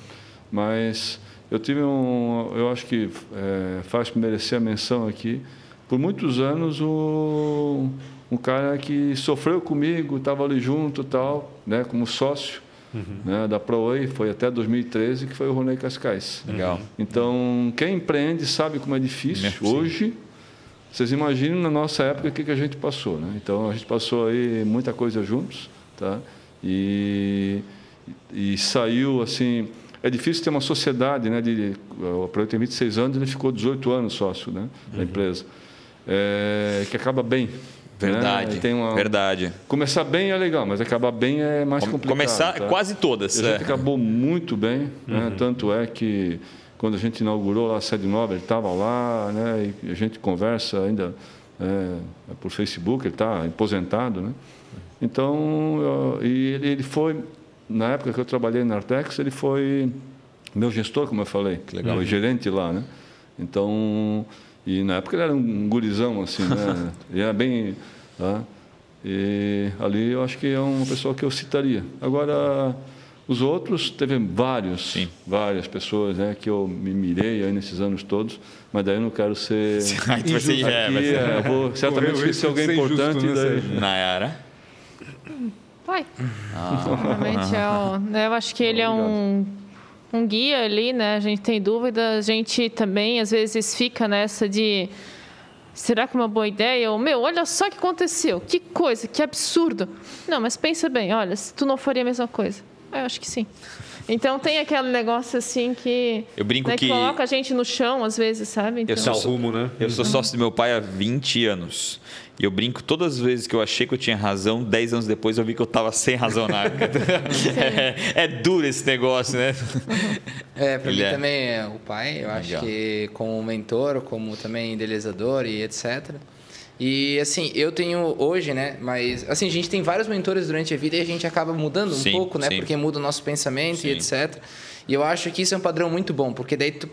mas eu tive um, eu acho que é, faz merecer a menção aqui. Por muitos anos o um cara que sofreu comigo, estava ali junto, tal, né, como sócio uhum. né, da ProWay, foi até 2013, que foi o Ronei Cascais.
Legal.
Então, quem empreende sabe como é difícil. Hoje, vocês imaginam na nossa época o que, que a gente passou. Né? Então, a gente passou aí muita coisa juntos, tá? E, e saiu assim... É difícil ter uma sociedade, né? De, o ProWay tem 26 anos, ele ficou 18 anos sócio né, da uhum. empresa. É, que acaba bem.
Verdade. Né? Uma... Verdade.
Começar bem é legal, mas acabar bem é mais complicado.
Começar
tá?
quase todas.
A gente é. acabou muito bem, né? uhum. tanto é que quando a gente inaugurou lá a sede nova, ele estava lá, né? E a gente conversa ainda é, por Facebook, ele está aposentado, né? Então, eu, e ele, ele foi, na época que eu trabalhei na Artex, ele foi meu gestor, como eu falei, que legal. o gerente lá, né? Então, e na época ele era um gurizão, assim, né? Ele era bem... Tá? E ali eu acho que é uma pessoa que eu citaria. Agora, os outros, teve vários,
Sim.
várias pessoas né, que eu me mirei aí nesses anos todos, mas daí eu não quero ser...
Aí tu vai ser,
Aqui,
é, vai ser-
é, eu vou certamente esquecer alguém importante.
né,
daí...
Nayara.
Pai. Realmente é o, né, eu acho que ele é um, um guia ali, né? A gente tem dúvida, a gente também às vezes fica nessa de será que é uma boa ideia? Ou, meu, olha só o que aconteceu, que coisa, que absurdo. Não, mas pensa bem, olha, se tu não faria a mesma coisa. Eu acho que sim. Então tem aquele negócio assim que,
Eu brinco
né,
que-
coloca a gente no chão às vezes, sabe? Então,
sou-
Dá o rumo, né?
Eu sou sócio do meu pai há 20 anos. E eu brinco todas as vezes que eu achei que eu tinha razão, 10 anos depois eu vi que eu estava sem razão na é, é duro esse negócio, né?
É, para mim
é.
também é o pai, eu acho
Legal.
que como mentor, como também idealizador e etc. E assim, eu tenho hoje, né, mas assim, a gente tem vários mentores durante a vida e a gente acaba mudando
Sim,
um pouco, né,
sim.
porque muda o nosso pensamento
Sim.
e etc. E eu acho que isso é um padrão muito bom, porque daí tu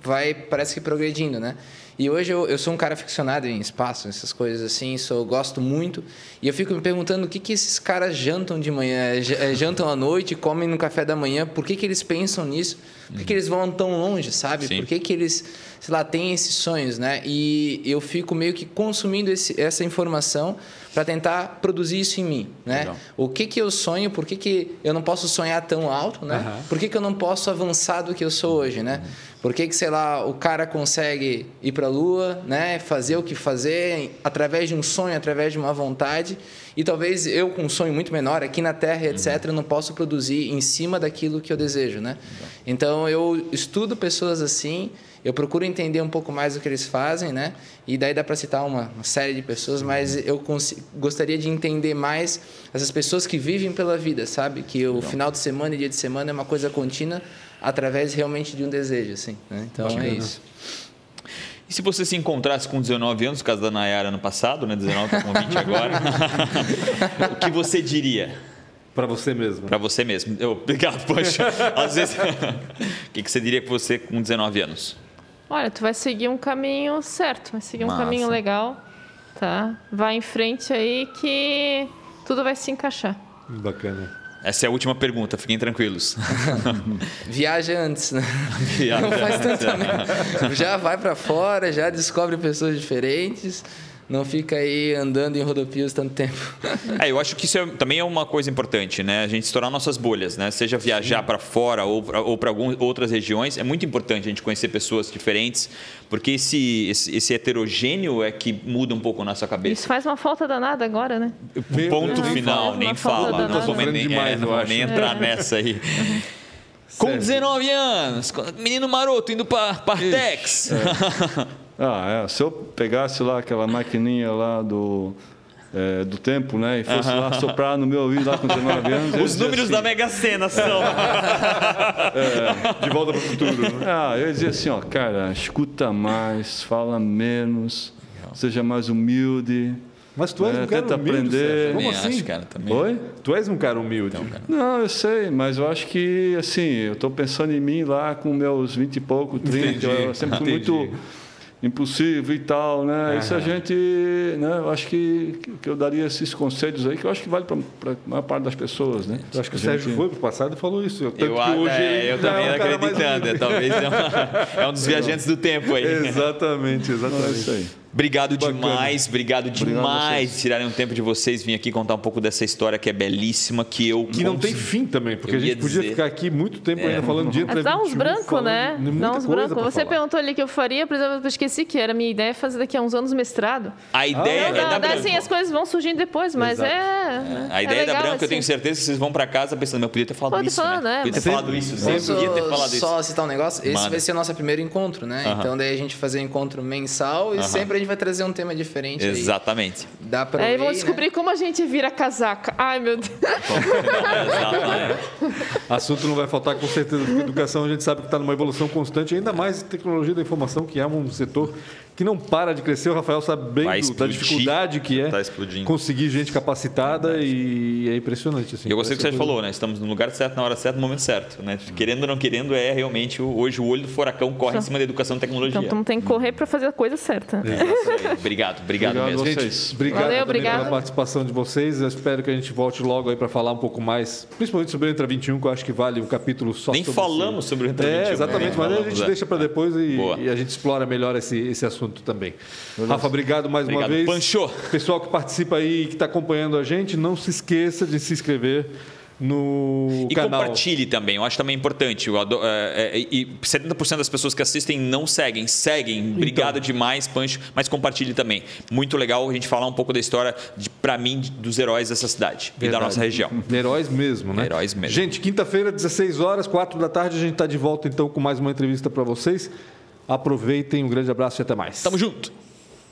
vai, parece que progredindo, né? E hoje eu, eu sou um cara aficionado em espaço, essas coisas assim, sou, gosto muito. E eu fico me perguntando o que, que esses caras jantam de manhã, eh, jantam à noite, comem no café da manhã, por que, que eles pensam nisso? Por que, que eles vão tão longe, sabe?
Sim.
Por que, que eles, sei lá, têm esses sonhos, né? E eu fico meio que consumindo esse, essa informação para tentar produzir isso em mim, né?
Legal.
O que que eu sonho, por que, que eu não posso sonhar tão alto, né? Por que, que eu não posso avançar do que eu sou hoje, né? Por que, que, sei lá, o cara consegue ir para a lua, né? Fazer o que fazer através de um sonho, através de uma vontade. E talvez eu, com um sonho muito menor, aqui na Terra, etc., eu não posso produzir em cima daquilo que eu desejo, né? Então, eu estudo pessoas assim, eu procuro entender um pouco mais o que eles fazem, né? E daí dá para citar uma, uma série de pessoas, mas eu consi- gostaria de entender mais essas pessoas que vivem pela vida, sabe? Que o final de semana e dia de semana é uma coisa contínua através realmente de um desejo, assim. Né? Então é isso.
E se você se encontrasse com 19 anos, no caso da Nayara ano passado, né? 19 tá com 20 agora, o que você diria
Para você mesmo.
para você mesmo? Eu, obrigado, poxa. Às vezes, o que, que você diria para você com 19 anos?
Olha, tu vai seguir um caminho certo, vai seguir um
Massa.
caminho legal, tá? Vai em frente aí que tudo vai se encaixar.
Bacana.
Essa é a última pergunta, fiquem tranquilos.
Viaja antes, né?
Viaja
Não faz
antes,
tanta. Já vai para fora, já descobre pessoas diferentes. Não fica aí andando em rodopias tanto tempo.
É, eu acho que isso é- também é uma coisa importante, né? A gente estourar nossas bolhas, né? Seja viajar para fora ou para algumas outras regiões, é muito importante a gente conhecer pessoas diferentes, porque esse, esse, esse heterogêneo é que muda um pouco a nossa
Isso
cabeça.
faz uma falta danada agora, né?
O ponto
nem
final, nem fala. Não vou nem,
demais,
é, não
eu
vou nem entrar nessa aí. Com
Sérgio.
19 anos, menino maroto indo para Partex.
Ah, é. Se eu pegasse lá aquela maquininha lá do, é, do tempo, né? E fosse lá soprar no meu ouvido lá com 19 anos.
Os números
assim,
da Mega Sena são.
De volta para o futuro. Né?
Ah, eu ia dizer assim, ó, cara, escuta mais, fala menos, seja mais humilde.
Mas tu és
É,
um cara
tenta
humilde,
aprender.
Como assim?
acho, cara, também.
Oi?
Tu és um cara humilde.
Não, eu sei, mas eu acho que, assim, eu estou pensando em mim lá com meus 20 e pouco, 30,
Entendi,
eu sempre fui
entendi.
muito impulsivo e tal, né? Isso a gente, né? Eu acho que, que eu daria esses conselhos aí, que eu acho que vale para a maior parte das pessoas, né?
Eu acho que o
gente-
Sérgio foi pro passado e falou isso. Tanto
Eu,
que hoje
é, eu também
é um
acreditando. É, talvez é, uma- é um dos viajantes do tempo aí.
Exatamente,
Não, é
exatamente.
isso aí.
Obrigado
Bacana.
demais, obrigado
Obrigado
demais de tirarem um tempo de vocês vir aqui contar um pouco dessa história que é belíssima, que eu
Que não tem fim também, porque
Eu
a gente
ia
podia
dizer. É.
ficar aqui muito tempo ainda falando de
Mas dá uns
21,
brancos, né? Dá uns brancos. Você
falar.
perguntou ali que eu faria, por exemplo, eu esqueci que era a minha ideia fazer daqui a uns anos mestrado.
A ideia é
Não,
da
dá,
branco.
assim, as coisas vão surgindo depois, mas
Exato.
é.
A
é
ideia da
legal,
branco, eu tenho
assim.
certeza que vocês vão pra casa pensando, eu podia ter falado
Pode
isso,
falar,
né?
né?
Podia ter
Sempre-
falado isso, sempre podia ter falado isso.
só citar um negócio? Esse vai ser o nosso primeiro encontro, né? Então daí a gente fazer um encontro mensal e sempre a gente vai trazer um tema diferente. aí.
Exatamente.
Dá pra
Aí
ver,
vamos
né?
descobrir como a gente vira casaca. Ai, meu Deus.
Assunto não vai faltar com certeza, porque educação a gente sabe que está numa evolução constante, ainda mais tecnologia da informação, que é um setor que não para de crescer. O Rafael sabe bem do- da dificuldade que é
Tá explodindo.
conseguir gente capacitada e é impressionante. Assim,
E eu gostei do que você falou, né? Estamos no lugar certo, na hora certa, no momento certo. Né? Querendo ou não querendo, é realmente hoje o olho do furacão corre em cima da educação e tecnologia.
Então, tu tem que correr para fazer a coisa certa.
Obrigado, obrigado,
Obrigado
mesmo.
Gente, obrigado
Valeu,
também
obrigado.
pela participação de vocês. Eu espero que a gente volte logo aí para falar um pouco mais, principalmente sobre o Entra 21, que eu acho que vale um capítulo só
Nem
sobre
falamos sobre o Entra
É,
21,
exatamente,
né?
mas aí a
Falamos,
gente
é.
deixa para depois e, e a gente explora melhor esse, esse assunto também. Rafa, obrigado mais uma
Obrigado,
vez.
Pancho.
Pessoal que participa aí, que está acompanhando a gente, não se esqueça de se inscrever no
E
canal.
compartilhe também, eu acho também importante. Eu adoro- é, é, e 70% das pessoas que assistem não seguem. Seguem. Obrigado
Então.
demais, Pancho. Mas compartilhe também. Muito legal a gente falar um pouco da história, pra mim, dos heróis dessa cidade e da
Verdade.
nossa região.
Heróis mesmo, né?
Heróis mesmo.
Gente, quinta-feira, 16 horas, 4 da tarde, a gente está de volta então com mais uma entrevista para vocês. Aproveitem, um grande abraço e até mais.
Tamo junto.